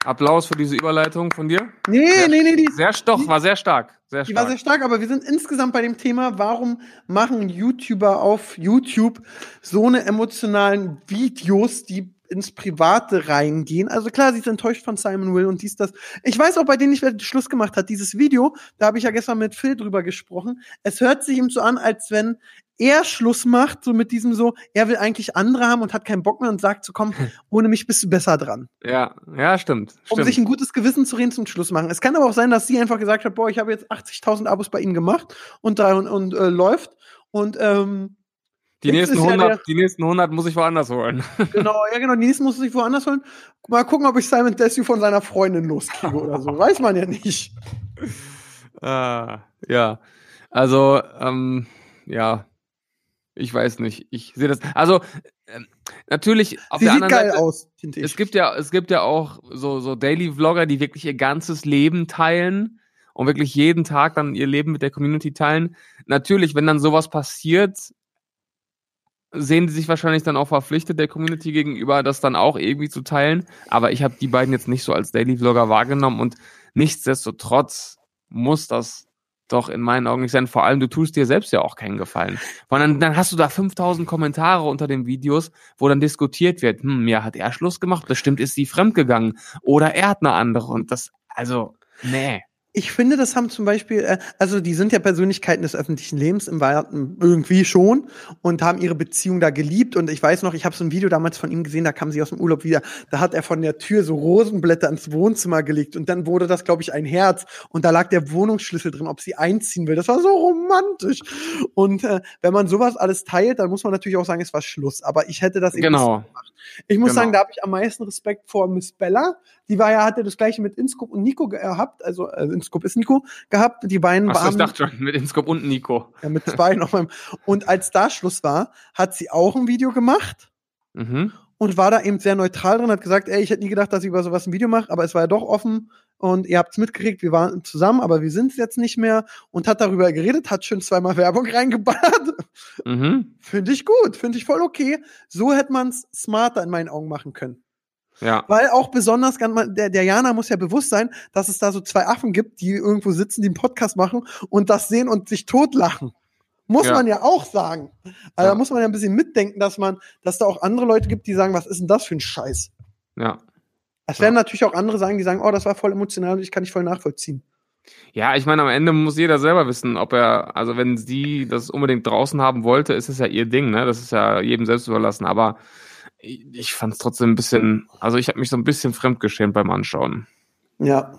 Applaus für diese Überleitung von dir. Nee, Sehr- nee, nee, die, Sehr doch, war sehr stark. Sehr die war stark. sehr stark, aber wir sind insgesamt bei dem Thema, warum machen YouTuber auf YouTube so eine emotionalen Videos, die ins Private reingehen. Also klar, sie ist enttäuscht von Simon Will und dies, das. Ich weiß auch, bei denen ich Schluss gemacht hat, dieses Video, da habe ich ja gestern mit Phil drüber gesprochen. Es hört sich ihm so an, als wenn er Schluss macht, so mit diesem so, er will eigentlich andere haben und hat keinen Bock mehr und sagt so, komm, ohne mich bist du besser dran. ja, ja, stimmt. Um stimmt. sich ein gutes Gewissen zu reden zum Schluss machen. Es kann aber auch sein, dass sie einfach gesagt hat, boah, ich habe jetzt 80.000 Abos bei ihm gemacht und da und, und äh, läuft und ähm, die, jetzt nächsten ist ja 100, der- die nächsten 100 muss ich woanders holen. genau, ja genau, die nächsten muss ich woanders holen. Mal gucken, ob ich Simon Desue von seiner Freundin loskriege oder so. Weiß man ja nicht. ah, ja, also, ähm, ja, ich weiß nicht. Ich sehe das. Also, ähm, natürlich, auf Sie der sieht anderen geil Seite, aus, finde ich. es gibt ja, es gibt ja auch so, so Daily-Vlogger, die wirklich ihr ganzes Leben teilen und wirklich jeden Tag dann ihr Leben mit der Community teilen. Natürlich, wenn dann sowas passiert, sehen die sich wahrscheinlich dann auch verpflichtet, der Community gegenüber, das dann auch irgendwie zu teilen. Aber ich habe die beiden jetzt nicht so als Daily-Vlogger wahrgenommen und nichtsdestotrotz muss das doch in meinen Augen nicht sein. Vor allem, du tust dir selbst ja auch keinen Gefallen. Weil dann, dann hast du da 5000 Kommentare unter den Videos, wo dann diskutiert wird, hm, ja, hat er Schluss gemacht, bestimmt ist sie fremdgegangen oder er hat eine andere und das, also, nee ich finde, das haben zum Beispiel, äh, also die sind ja Persönlichkeiten des öffentlichen Lebens im Weiten irgendwie schon und haben ihre Beziehung da geliebt. Und ich weiß noch, ich habe so ein Video damals von ihm gesehen, da kam sie aus dem Urlaub wieder. Da hat er von der Tür so Rosenblätter ins Wohnzimmer gelegt und dann wurde das, glaube ich, ein Herz und da lag der Wohnungsschlüssel drin, ob sie einziehen will. Das war so romantisch. Und äh, wenn man sowas alles teilt, dann muss man natürlich auch sagen, es war Schluss. Aber ich hätte das eben genau. nicht gemacht. Ich muss Genau. sagen, da habe ich am meisten Respekt vor Miss Bella. Die war ja, hatte das gleiche mit Inscope und Nico gehabt. Also äh, Inscope ist Nico gehabt. Die beiden ich waren dachte schon, mit Inscope und Nico. ja, mit zwei noch mal. Und als da Schluss war, hat sie auch ein Video gemacht Mhm. Und war da eben sehr neutral drin, hat gesagt, ey, ich hätte nie gedacht, dass ich über sowas ein Video mache, aber es war ja doch offen und ihr habt's mitgekriegt, wir waren zusammen, aber wir sind jetzt nicht mehr und hat darüber geredet, hat schön zweimal Werbung reingeballert. Mhm. Finde ich gut, finde ich voll okay. So hätte man's smarter in meinen Augen machen können. Ja. Weil auch besonders, der, der Jana muss ja bewusst sein, dass es da so zwei Affen gibt, die irgendwo sitzen, die einen Podcast machen und das sehen und sich totlachen. Muss Ja. man ja auch sagen. Also Ja. da muss man ja ein bisschen mitdenken, dass man, dass da auch andere Leute gibt, die sagen, was ist denn das für ein Scheiß? Ja. Es Ja. werden natürlich auch andere sagen, die sagen, oh, das war voll emotional und ich kann nicht voll nachvollziehen. Ja, ich meine, am Ende muss jeder selber wissen, ob er, also wenn sie das unbedingt draußen haben wollte, ist es ja ihr Ding, ne? Das ist ja jedem selbst überlassen. Aber ich, ich fand es trotzdem ein bisschen, also ich habe mich so ein bisschen fremdgeschämt beim Anschauen. Ja.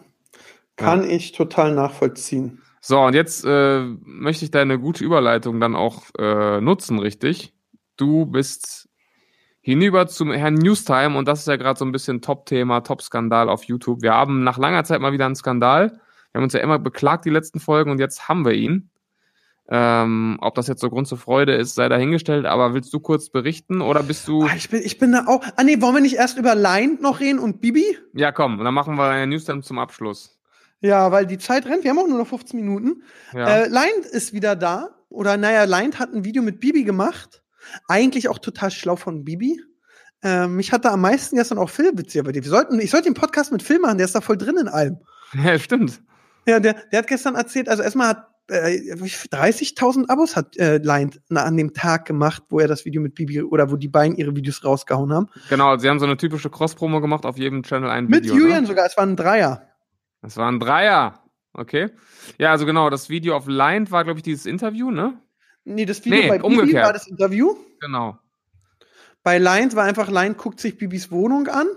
Kann ich total nachvollziehen. So, und jetzt äh, möchte ich deine gute Überleitung dann auch äh, nutzen, richtig? Du bist hinüber zum Herrn Newstime und das ist ja gerade so ein bisschen Top-Thema, Top-Skandal auf YouTube. Wir haben nach langer Zeit mal wieder einen Skandal. Wir haben uns ja immer beklagt, die letzten Folgen, und jetzt haben wir ihn. Ähm, ob das jetzt so Grund zur Freude ist, sei dahingestellt, aber willst du kurz berichten oder bist du. Ah, ich, bin, ich bin da auch. Ah, nee, wollen wir nicht erst über Line noch reden und Bibi? Ja, komm, dann machen wir Herrn Newstime zum Abschluss. Ja, weil die Zeit rennt. Wir haben auch nur noch 15 Minuten. Ja. Äh, Lind ist wieder da. Oder naja, Lind hat ein Video mit Bibi gemacht. Eigentlich auch total schlau von Bibi. Ähm, mich hat da am meisten gestern auch Phil witziger bei dir. Wir sollten, ich sollte den Podcast mit Phil machen, der ist da voll drin in allem. ja, stimmt. Ja, der, der hat gestern erzählt, also erstmal hat äh, 30.000 Abos hat äh, Lind an dem Tag gemacht, wo er das Video mit Bibi oder wo die beiden ihre Videos rausgehauen haben. Genau, sie haben so eine typische Cross-Promo gemacht, auf jedem Channel ein Mit Video. Julian ne? sogar, es waren ein Dreier. Das war ein Dreier. Okay. Ja, also genau, das Video auf Line war, glaube ich, dieses Interview, ne? Nee, das Video Nee, bei Bibi umgekehrt. war das Interview. Genau. Bei Lind war einfach, Lind guckt sich Bibis Wohnung an.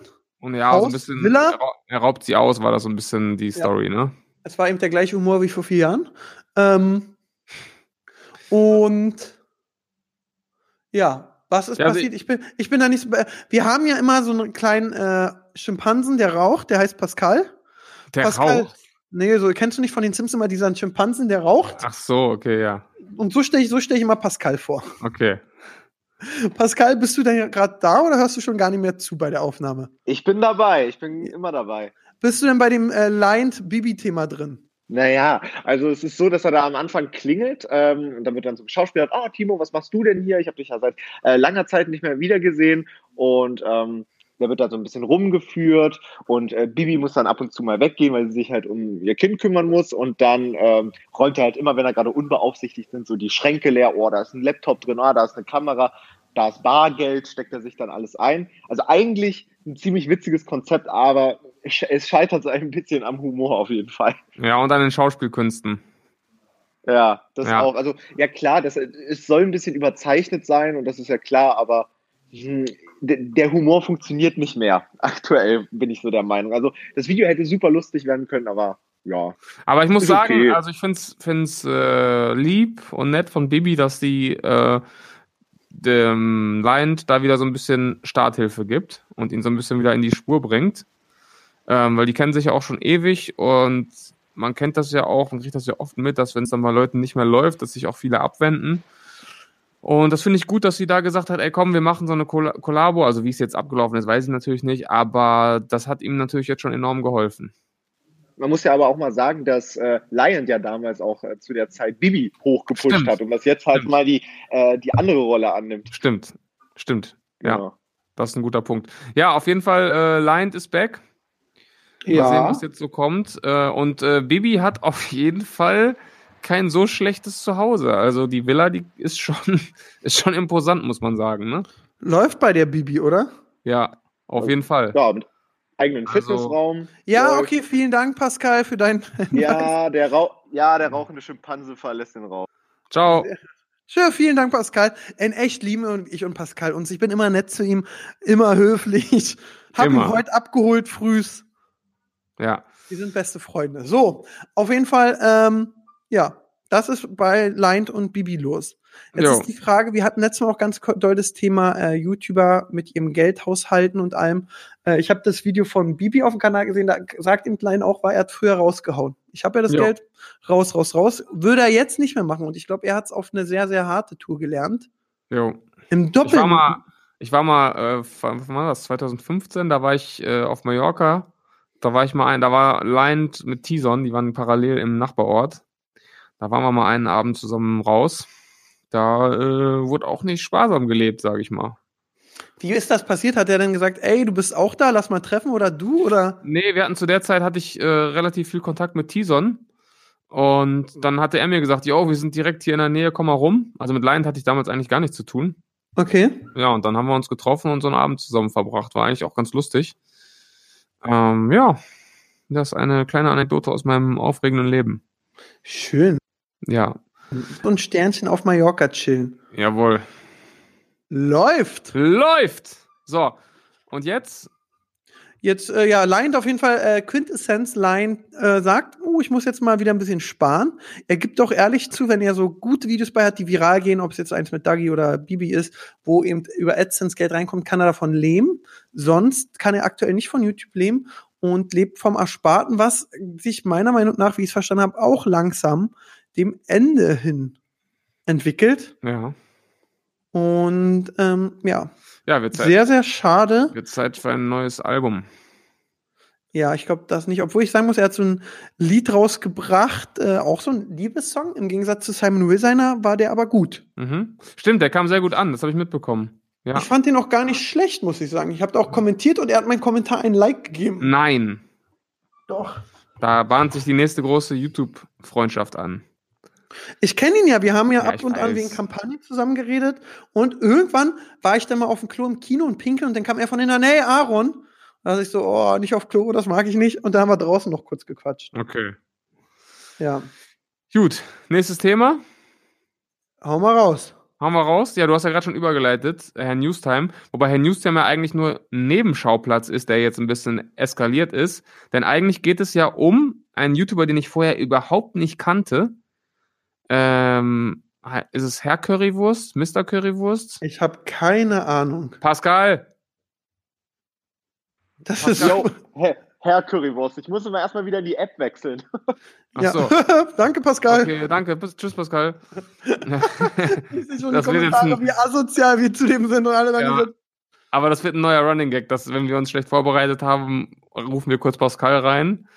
Und ja, so Haus, ein bisschen. Villa? Er, ra- raubt sie aus, war das so ein bisschen die Story, ne? Es war eben der gleiche Humor wie vor vier Jahren. Ähm, und ja, was ist Ja, passiert? Ich bin, ich bin da nicht so. Wir haben ja immer so einen kleinen äh, Schimpansen, der raucht, der heißt Pascal. Der Pascal. raucht. Nee, so kennst du nicht von den Simpsons immer diesen Schimpansen, der raucht? Ach so, okay, ja. Und so stelle ich, so stell ich immer Pascal vor. Okay. Pascal, bist du denn gerade da oder hörst du schon gar nicht mehr zu bei der Aufnahme? Ich bin dabei, ich bin immer dabei. Bist du denn bei dem äh, Lined Bibi-Thema drin? Naja, also es ist so, dass er da am Anfang klingelt ähm, und dann wird dann zum Schauspieler, oh Timo, was machst du denn hier? Ich habe dich ja seit äh, langer Zeit nicht mehr wiedergesehen und ähm, der wird da so ein bisschen rumgeführt und äh, Bibi muss dann ab und zu mal weggehen, weil sie sich halt um ihr Kind kümmern muss und dann ähm, räumt er halt immer, wenn er gerade unbeaufsichtigt sind, so die Schränke leer, oh, da ist ein Laptop drin, oh, da ist eine Kamera, da ist Bargeld, steckt er sich dann alles ein. Also eigentlich ein ziemlich witziges Konzept, aber es scheitert so ein bisschen am Humor auf jeden Fall. Ja, und an den Schauspielkünsten. Ja, das Ja. auch. Also, ja klar, das, es soll ein bisschen überzeichnet sein und das ist ja klar, aber der Humor funktioniert nicht mehr. Aktuell bin ich so der Meinung. Also, das Video hätte super lustig werden können, aber ja. Aber ich muss sagen, okay. also ich find's, find's äh, lieb und nett von Bibi, dass die äh, dem Lion da wieder so ein bisschen Starthilfe gibt und ihn so ein bisschen wieder in die Spur bringt. Ähm, weil die kennen sich ja auch schon ewig und man kennt das ja auch und kriegt das ja oft mit, dass wenn es dann mal Leuten nicht mehr läuft, dass sich auch viele abwenden. Und das finde ich gut, dass sie da gesagt hat, ey komm, wir machen so eine Kolla- Kollabo. Also wie es jetzt abgelaufen ist, weiß ich natürlich nicht, aber das hat ihm natürlich jetzt schon enorm geholfen. Man muss ja aber auch mal sagen, dass äh, Lion ja damals auch äh, zu der Zeit Bibi hochgepusht Stimmt. hat und dass jetzt halt Stimmt. mal die, äh, die andere Rolle annimmt. Stimmt, stimmt. Ja. Genau. Das ist ein guter Punkt. Ja, auf jeden Fall, äh, Lion is back. Mal sehen, was jetzt so kommt. Äh, und äh, Bibi hat auf jeden Fall kein so schlechtes Zuhause. Also die Villa, die ist schon, ist schon imposant, muss man sagen, ne? Läuft bei der Bibi, oder? Ja, auf jeden Fall. Ja, mit eigenen Also- Fitnessraum. Ja, läuft. okay, vielen Dank, Pascal, für dein. Ja, der, Rauch, ja, der rauchende Schimpanse verlässt den Raum. Ciao. Schön, vielen Dank, Pascal. In echt lieben und ich und Pascal uns. Ich bin immer nett zu ihm, immer höflich. Hab ihn Immer. heute abgeholt, frühs. Ja. Wir sind beste Freunde. So, auf jeden Fall, ähm, ja, das ist bei Lind und Bibi los. Jetzt Jo. ist die Frage, wir hatten letztes Mal auch ganz doll das Thema äh, YouTuber mit ihrem Geldhaushalten und allem. Äh, ich habe das Video von Bibi auf dem Kanal gesehen, da sagt ihm Klein auch, war er hat früher rausgehauen. Ich habe ja das Jo. Geld raus, raus, raus. Würde er jetzt nicht mehr machen. Und ich glaube, er hat es auf eine sehr, sehr harte Tour gelernt. Jo. Im Ich Doppel. war mal, ich war mal, äh, wann war das? 2015, da war ich äh, auf Mallorca. Da war ich mal ein, da war Lined mit Tison, die waren parallel im Nachbarort. Da waren wir mal einen Abend zusammen raus. Da äh, wurde auch nicht sparsam gelebt, sage ich mal. Wie ist das passiert? Hat er dann gesagt, ey, du bist auch da, lass mal treffen oder du oder? Nee, wir hatten zu der Zeit hatte ich äh, relativ viel Kontakt mit Tison. Und dann hatte er mir gesagt, jo, wir sind direkt hier in der Nähe, komm mal rum. Also mit Lion hatte ich damals eigentlich gar nichts zu tun. Okay. Ja, und dann haben wir uns getroffen und so einen Abend zusammen verbracht. War eigentlich auch ganz lustig. Ähm, ja, das ist eine kleine Anekdote aus meinem aufregenden Leben. Schön. Ja, So ein Sternchen auf Mallorca chillen. jawohl. Läuft. Läuft! So, und jetzt? Jetzt, äh, ja, Lion auf jeden Fall, äh, Quintessenz Lion äh, sagt, oh, ich muss jetzt mal wieder ein bisschen sparen. Er gibt doch ehrlich zu, wenn er so gute Videos bei hat, die viral gehen, ob es jetzt eins mit Dagi oder Bibi ist, wo eben über AdSense Geld reinkommt, kann er davon leben. Sonst kann er aktuell nicht von YouTube leben und lebt vom Ersparten, was sich meiner Meinung nach, wie ich es verstanden habe, auch langsam dem Ende hin entwickelt. Ja. Und ähm, ja, Ja, wird Zeit, sehr, sehr schade. wird Zeit für ein neues Album. Ja, ich glaube das nicht. Obwohl ich sagen muss, er hat so ein Lied rausgebracht, äh, auch so ein Liebessong. Im Gegensatz zu Simon Will seiner war der aber gut. Mhm. Stimmt, der kam sehr gut an, das habe ich mitbekommen. Ja. Ich fand den auch gar nicht schlecht, muss ich sagen. Ich habe auch kommentiert und er hat meinen Kommentar einen Like gegeben. Nein, Doch. da bahnt sich die nächste große YouTube-Freundschaft an. Ich kenne ihn ja, wir haben ja, Ja, ab und an weiß. wegen Kampagne zusammen geredet und irgendwann war ich dann mal auf dem Klo im Kino und pinkel und dann kam er von hinten, hey Aaron. Da ich so, oh, nicht auf Klo, das mag ich nicht. Und da haben wir draußen noch kurz gequatscht. Okay. Ja, Gut, nächstes Thema. hau mal raus. Haben wir raus? Ja, du hast ja gerade schon übergeleitet, äh, Herr Newstime. Wobei Herr Newstime ja eigentlich nur ein Nebenschauplatz ist, der jetzt ein bisschen eskaliert ist. Denn eigentlich geht es ja um einen YouTuber, den ich vorher überhaupt nicht kannte. Ähm, ist es Herr Currywurst? Mr. Currywurst? Ich habe keine Ahnung. Pascal! Das Ach, ist Yo, Herr, Currywurst, ich muss immer erstmal wieder die App wechseln. Ach ja. so. Danke, Pascal. Okay, danke. Bis, tschüss, Pascal. Das die wird jetzt Kommentare, ein- wie asozial wir zu dem sind und alle dann Ja. gesagt, Aber das wird ein neuer Running Gag, dass wenn wir uns schlecht vorbereitet haben, rufen wir kurz Pascal rein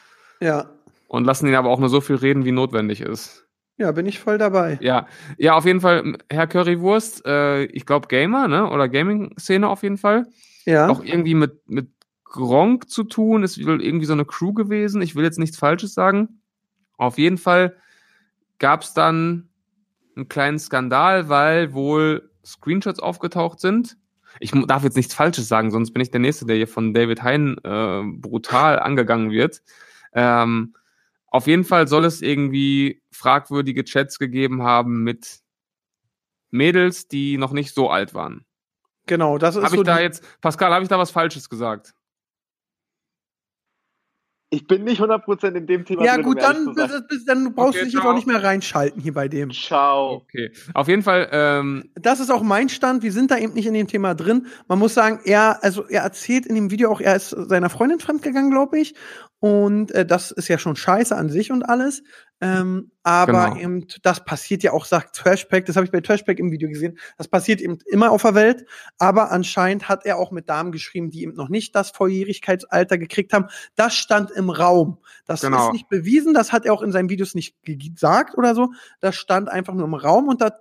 ja. und lassen ihn aber auch nur so viel reden, wie notwendig ist. Ja, bin ich voll dabei. Ja, ja, auf jeden Fall, Herr Currywurst, äh, ich glaube Gamer, ne? Oder Gaming-Szene auf jeden Fall. Ja. Auch irgendwie mit, mit Gronk zu tun, ist wohl irgendwie so eine Crew gewesen. Ich will jetzt nichts Falsches sagen. Auf jeden Fall gab es dann einen kleinen Skandal, weil wohl Screenshots aufgetaucht sind. Ich darf jetzt nichts Falsches sagen, sonst bin ich der Nächste, der hier von David Hein äh, brutal angegangen wird. Ähm, auf jeden Fall soll es irgendwie fragwürdige Chats gegeben haben mit Mädels, die noch nicht so alt waren. Genau, das ist Habe so ich da jetzt, Pascal, habe ich da was Falsches gesagt? Ich bin nicht 100% in dem Thema Ja, drin, gut, um dann, bis, bis, dann brauchst Okay, du dich jetzt auch nicht mehr reinschalten hier bei dem. Ciao. Okay. Auf jeden Fall, ähm, Das ist auch mein Stand. Wir sind da eben nicht in dem Thema drin. Man muss sagen, er, also er erzählt in dem Video auch, er ist seiner Freundin fremdgegangen, glaube ich. Und äh, das ist ja schon scheiße an sich und alles. Ähm, aber Genau. eben, das passiert ja auch, sagt Trashpack, das habe ich bei Trashpack im Video gesehen, das passiert eben immer auf der Welt. Aber anscheinend hat er auch mit Damen geschrieben, die eben noch nicht das Volljährigkeitsalter gekriegt haben. Das stand im Raum. Das Genau. ist nicht bewiesen, das hat er auch in seinen Videos nicht ge- gesagt oder so. Das stand einfach nur im Raum und da,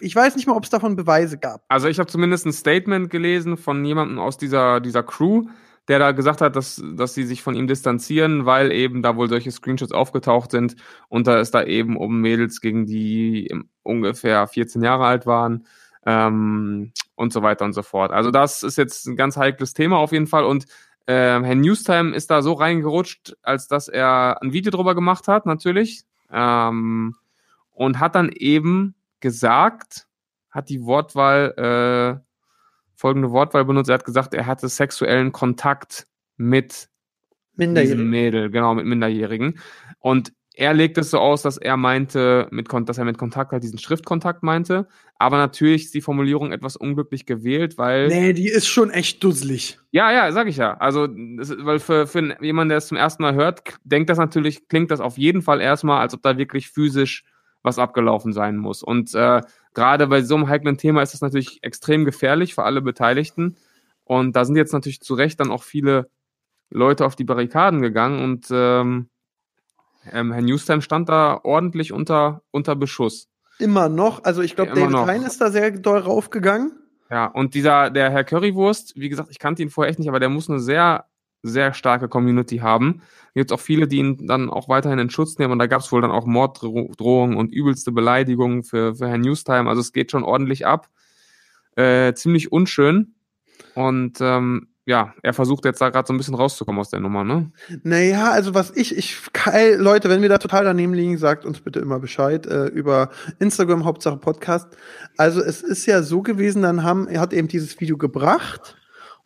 ich weiß nicht mal, ob es davon Beweise gab. also ich habe zumindest ein Statement gelesen von jemandem aus dieser, dieser Crew, der da gesagt hat, dass, dass sie sich von ihm distanzieren, weil eben da wohl solche Screenshots aufgetaucht sind und da ist da eben um Mädels gegen die ungefähr 14 Jahre alt waren ähm, und so weiter und so fort. Also das ist jetzt ein ganz heikles Thema auf jeden Fall und äh, Herr Newstime ist da so reingerutscht, als dass er ein Video drüber gemacht hat, natürlich, ähm, und hat dann eben gesagt, hat die Wortwahl, äh, folgende Wortwahl benutzt, er hat gesagt, er hatte sexuellen Kontakt mit diesem Mädel, genau, mit Minderjährigen. Und er legt es so aus, dass er meinte, mit, dass er mit Kontakt halt diesen Schriftkontakt meinte. Aber natürlich ist die Formulierung etwas unglücklich gewählt, weil. Nee, die ist schon echt dusselig. Ja, ja, sag ich ja. Also, das, weil für, für jemanden, der es zum ersten Mal hört, denkt das natürlich, klingt das auf jeden Fall erstmal, als ob da wirklich physisch was abgelaufen sein muss. Und äh, gerade bei so einem heiklen Thema ist das natürlich extrem gefährlich für alle Beteiligten. Und da sind jetzt natürlich zu Recht dann auch viele Leute auf die Barrikaden gegangen und ähm, ähm, Herr Newstime stand da ordentlich unter, unter Beschuss. Immer noch. Also ich glaube, David Hein ist da sehr doll raufgegangen. Ja, und dieser, der Herr Currywurst, wie gesagt, ich kannte ihn vorher echt nicht, aber der muss eine sehr, sehr starke Community haben. Gibt auch viele, die ihn dann auch weiterhin in Schutz nehmen und da gab es wohl dann auch Morddrohungen und übelste Beleidigungen für, für Herrn Newstime. Also es geht schon ordentlich ab. Äh, ziemlich unschön. Und ähm, ja, er versucht jetzt da gerade so ein bisschen rauszukommen aus der Nummer, ne? Naja, also was ich, ich, Leute, wenn wir da total daneben liegen, sagt uns bitte immer Bescheid äh, über Instagram, Hauptsache Podcast. Also es ist ja so gewesen, dann haben, er hat eben dieses Video gebracht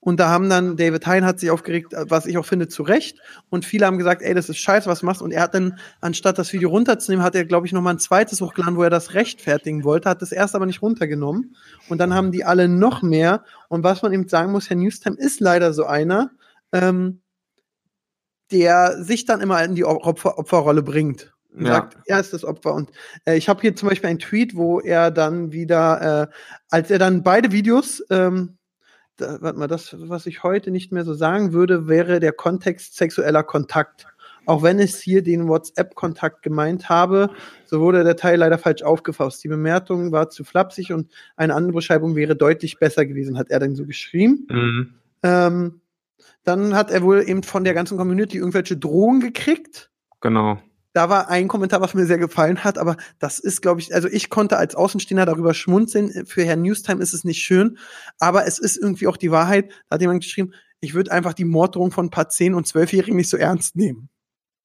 und da haben dann, David Hein hat sich aufgeregt, was ich auch finde, zu Recht. Und viele haben gesagt, ey, das ist scheiße, was machst du? Und er hat dann, anstatt das Video runterzunehmen, hat er, glaube ich, noch mal ein zweites hochgeladen, wo er das rechtfertigen wollte, hat das erst aber nicht runtergenommen. Und dann haben die alle noch mehr. Und was man eben sagen muss, Herr Newstime ist leider so einer, ähm, der sich dann immer in die Opfer Opferrolle bringt. Und ja. sagt, er ist das Opfer. Und äh, ich habe hier zum Beispiel einen Tweet, wo er dann wieder, äh, als er dann beide Videos ähm, da, warte mal, das, was ich heute nicht mehr so sagen würde, wäre der Kontext sexueller Kontakt. Auch wenn es hier den WhatsApp-Kontakt gemeint habe, so wurde der Teil leider falsch aufgefasst. Die Bemerkung war zu flapsig und eine andere Beschreibung wäre deutlich besser gewesen, hat er dann so geschrieben. Mhm. Ähm, dann hat er wohl eben von der ganzen Community irgendwelche Drohungen gekriegt. Genau da war ein Kommentar, was mir sehr gefallen hat, aber das ist, glaube ich, also ich konnte als Außenstehender darüber schmunzeln. Für Herrn Newstime ist es nicht schön, aber es ist irgendwie auch die Wahrheit. Da hat jemand geschrieben, ich würde einfach die Morddrohung von ein paar 10- und 12-Jährigen nicht so ernst nehmen.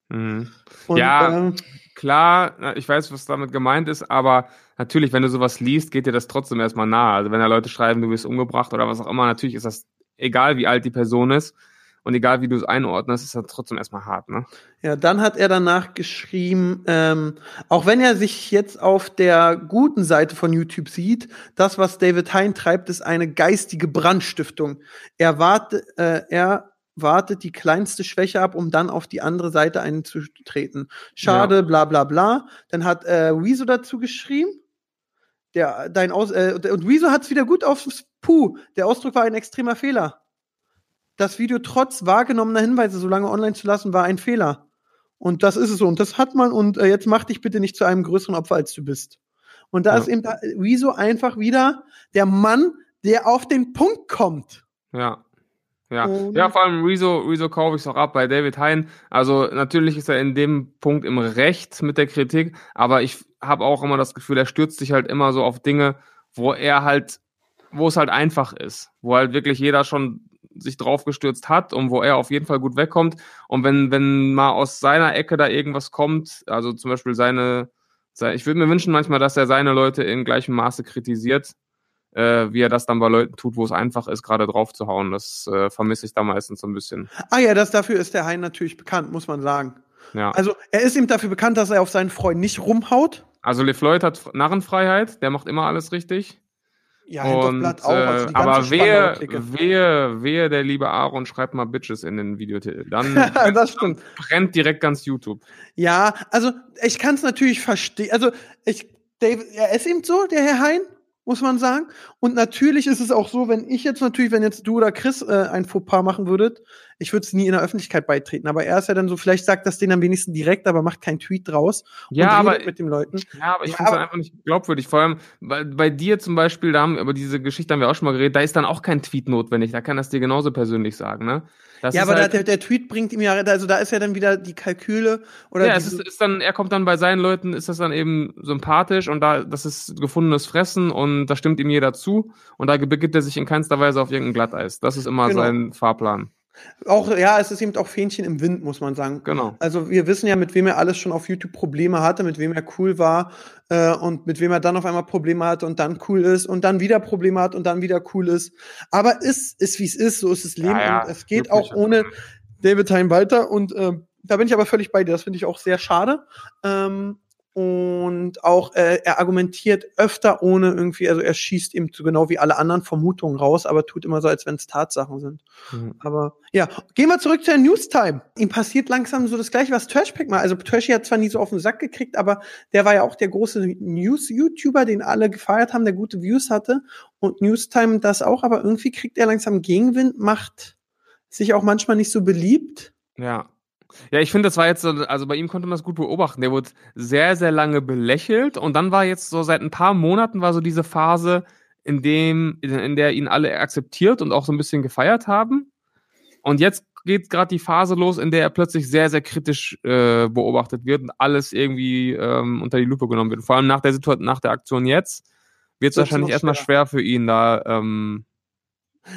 Mhm. Und, ja, ähm, klar, ich weiß, was damit gemeint ist, aber natürlich, wenn du sowas liest, geht dir das trotzdem erstmal nahe. Also wenn da Leute schreiben, du bist umgebracht oder was auch immer, natürlich ist das egal, wie alt die Person ist. Und egal wie du es einordnest, ist das trotzdem erstmal hart, ne? Ja, dann hat er danach geschrieben, ähm, auch wenn er sich jetzt auf der guten Seite von YouTube sieht, das, was David Hein treibt, ist eine geistige Brandstiftung. Er wartet, äh, er wartet die kleinste Schwäche ab, um dann auf die andere Seite einzutreten. Schade, ja. bla bla bla. Dann hat äh, Wieso dazu geschrieben. Der, dein Aus, äh, und Wieso hat es wieder gut aufs Puh. Der Ausdruck war ein extremer Fehler das Video trotz wahrgenommener Hinweise so lange online zu lassen, war ein Fehler. Und das ist es so. Und das hat man. Und äh, jetzt mach dich bitte nicht zu einem größeren Opfer, als du bist. Und da ja. ist eben da, Wieso einfach wieder der Mann, der auf den Punkt kommt. Ja. Ja, um, ja, vor allem Rezo, Rezo kaufe ich es auch ab bei David Hein. Also natürlich ist er in dem Punkt im Recht mit der Kritik, aber ich habe auch immer das Gefühl, er stürzt sich halt immer so auf Dinge, wo er halt, wo es halt einfach ist, wo halt wirklich jeder schon sich draufgestürzt hat und wo er auf jeden Fall gut wegkommt. Und wenn, wenn mal aus seiner Ecke da irgendwas kommt, also zum Beispiel seine, ich würde mir wünschen manchmal, dass er seine Leute in gleichem Maße kritisiert, äh, wie er das dann bei Leuten tut, wo es einfach ist, gerade drauf zu hauen. Das äh, vermisse ich da meistens so ein bisschen. Ah ja, das dafür ist der Hein natürlich bekannt, muss man sagen. Ja. Also er ist ihm dafür bekannt, dass er auf seinen Freund nicht rumhaut. Also LeFloid hat Narrenfreiheit, der macht immer alles richtig. Ja, und, auch. Also äh, aber wehe, wehe, wehe, der liebe Aaron schreibt mal Bitches in den Videotitel. Dann das stimmt. brennt direkt ganz YouTube. Ja, also ich kann es natürlich verstehen. Also ich, David, er ist eben so, der Herr Hein, muss man sagen. Und natürlich ist es auch so, wenn ich jetzt natürlich, wenn jetzt du oder Chris äh, ein Fauxpas machen würdet, ich würde es nie in der Öffentlichkeit beitreten. Aber er ist ja dann so, vielleicht sagt das den am wenigsten direkt, aber macht keinen Tweet draus Ja, und aber, redet mit den Leuten. ja, aber ich Ja, finde es einfach nicht glaubwürdig. Vor allem bei, bei dir zum Beispiel, da haben über diese Geschichte haben wir auch schon mal geredet, da ist dann auch kein Tweet notwendig. Da kann das dir genauso persönlich sagen, ne? Das ja, aber halt, der, der Tweet bringt ihm ja, also da ist ja dann wieder die Kalküle oder ja, es ist, ist dann, er kommt dann bei seinen Leuten, ist das dann eben sympathisch und da, das ist gefundenes Fressen und da stimmt ihm jeder zu und da begibt er sich in keinster Weise auf irgendein Glatteis. Das ist immer Genau. sein Fahrplan. Auch, ja, es ist eben auch Fähnchen im Wind, muss man sagen. Genau. Also wir wissen ja, mit wem er alles schon auf YouTube Probleme hatte, mit wem er cool war äh, und mit wem er dann auf einmal Probleme hatte und dann cool ist und dann wieder Probleme hat und dann wieder cool ist. Aber es ist, wie es ist, so ist das Leben Ja, ja, und es geht auch ohne David Time weiter und ähm, da bin ich aber völlig bei dir. Das finde ich auch sehr schade. Ähm, und auch äh, er argumentiert öfter ohne irgendwie, also er schießt eben so genau wie alle anderen Vermutungen raus, aber tut immer so, als wenn es Tatsachen sind. Mhm. Aber ja, gehen wir zurück zu der Newstime. Ihm passiert langsam so das gleiche, was Trashpack mal. Also Trashy hat zwar nie so auf den Sack gekriegt, aber der war ja auch der große News-YouTuber, den alle gefeiert haben, der gute Views hatte. Und Newstime das auch, aber irgendwie kriegt er langsam Gegenwind, macht sich auch manchmal nicht so beliebt. Ja. Ja, ich finde, das war jetzt so, also bei ihm konnte man das gut beobachten. Der wurde sehr, sehr lange belächelt und dann war jetzt so seit ein paar Monaten war so diese Phase, in dem, in der ihn alle akzeptiert und auch so ein bisschen gefeiert haben. Und jetzt geht gerade die Phase los, in der er plötzlich sehr, sehr kritisch äh, beobachtet wird und alles irgendwie ähm, unter die Lupe genommen wird. Vor allem nach der Situation, nach der Aktion jetzt wird es wahrscheinlich erstmal schwer für ihn da ähm,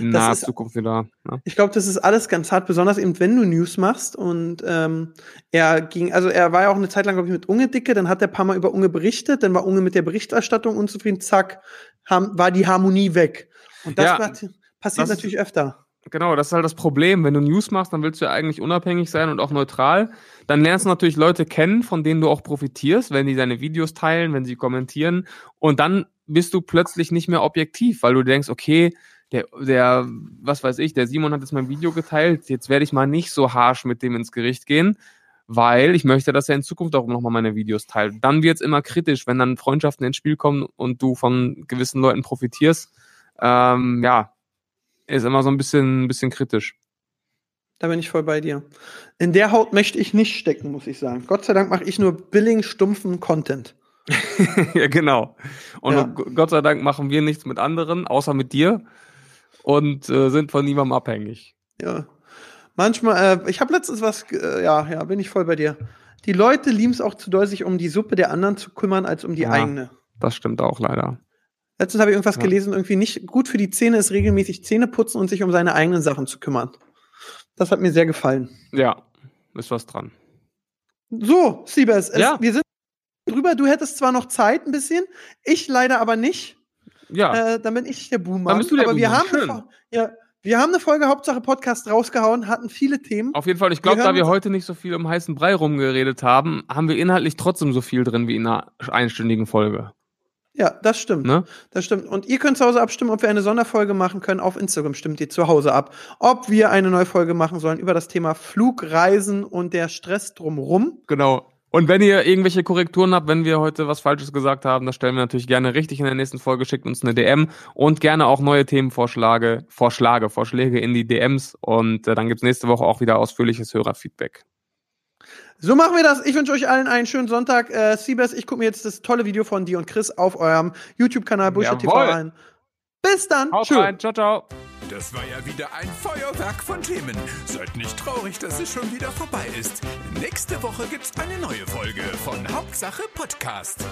naher ist- Zukunft wieder. Ne? Ich glaube, das ist alles ganz hart, besonders eben, wenn du News machst. Und ähm, er ging, also er war ja auch eine Zeit lang, glaube ich, mit Unge dicke, dann hat er ein paar Mal über Unge berichtet, dann war Unge mit der Berichterstattung unzufrieden, zack, haben, war die Harmonie weg. Und das Ja, war, passiert das- natürlich öfter. Genau, das ist halt das Problem. Wenn du News machst, dann willst du ja eigentlich unabhängig sein und auch neutral. Dann lernst du natürlich Leute kennen, von denen du auch profitierst, wenn die deine Videos teilen, wenn sie kommentieren. Und dann bist du plötzlich nicht mehr objektiv, weil du denkst, okay, der, der, was weiß ich, der Simon hat jetzt mein Video geteilt, jetzt werde ich mal nicht so harsh mit dem ins Gericht gehen, weil ich möchte, dass er in Zukunft auch nochmal meine Videos teilt. Dann wird's immer kritisch, wenn dann Freundschaften ins Spiel kommen und du von gewissen Leuten profitierst. Ähm, ja, ist immer so ein bisschen, ein bisschen kritisch. Da bin ich voll bei dir. In der Haut möchte ich nicht stecken, muss ich sagen. Gott sei Dank mache ich nur billing, stumpfen Content. ja, genau. Und Ja. Gott sei Dank machen wir nichts mit anderen, außer mit dir. Und äh, sind von niemandem abhängig. Ja. Manchmal, äh, ich habe letztens was, äh, ja, ja, bin ich voll bei dir. Die Leute lieben es auch zu doll, sich um die Suppe der anderen zu kümmern, als um die Ja. eigene. Das stimmt auch leider. Letztens habe ich irgendwas Ja. gelesen, irgendwie nicht gut für die Zähne ist regelmäßig Zähne putzen und sich um seine eigenen Sachen zu kümmern. Das hat mir sehr gefallen. Ja, ist was dran. So, Siebes, es- Ja. wir sind drüber. Du hättest zwar noch Zeit ein bisschen, ich leider aber nicht. Ja, Äh, dann bin ich der Boomer. Dann bist du der aber wir Buhmann. haben, eine Schön. Ja, wir haben eine Folge Hauptsache Podcast rausgehauen, hatten viele Themen. auf jeden Fall. Ich glaube, wir da wir heute nicht so viel um heißen Brei rumgeredet haben, haben wir inhaltlich trotzdem so viel drin wie in einer einstündigen Folge. Ja, das stimmt. Ne? Das stimmt. Und ihr könnt zu Hause abstimmen, ob wir eine Sonderfolge machen können. Auf Instagram stimmt ihr zu Hause ab. Ob wir eine neue Folge machen sollen über das Thema Flugreisen und der Stress drumrum. Genau. Und wenn ihr irgendwelche Korrekturen habt, wenn wir heute was Falsches gesagt haben, das stellen wir natürlich gerne richtig in der nächsten Folge. Schickt uns eine DM und gerne auch neue Themenvorschläge, Vorschläge, Vorschläge in die DMs. Und äh, dann gibt's nächste Woche auch wieder ausführliches Hörerfeedback. So machen wir das. Ich wünsche euch allen einen schönen Sonntag. Äh, Siebes, ich gucke mir jetzt das tolle Video von dir und Chris auf eurem YouTube-Kanal Bullshit TV Jawohl. Bis dann. Haut Tschüss. rein, ciao, ciao. Das war ja wieder ein Feuerwerk von Themen. Seid nicht traurig, dass es schon wieder vorbei ist. Nächste Woche gibt's eine neue Folge von Hauptsache Podcast.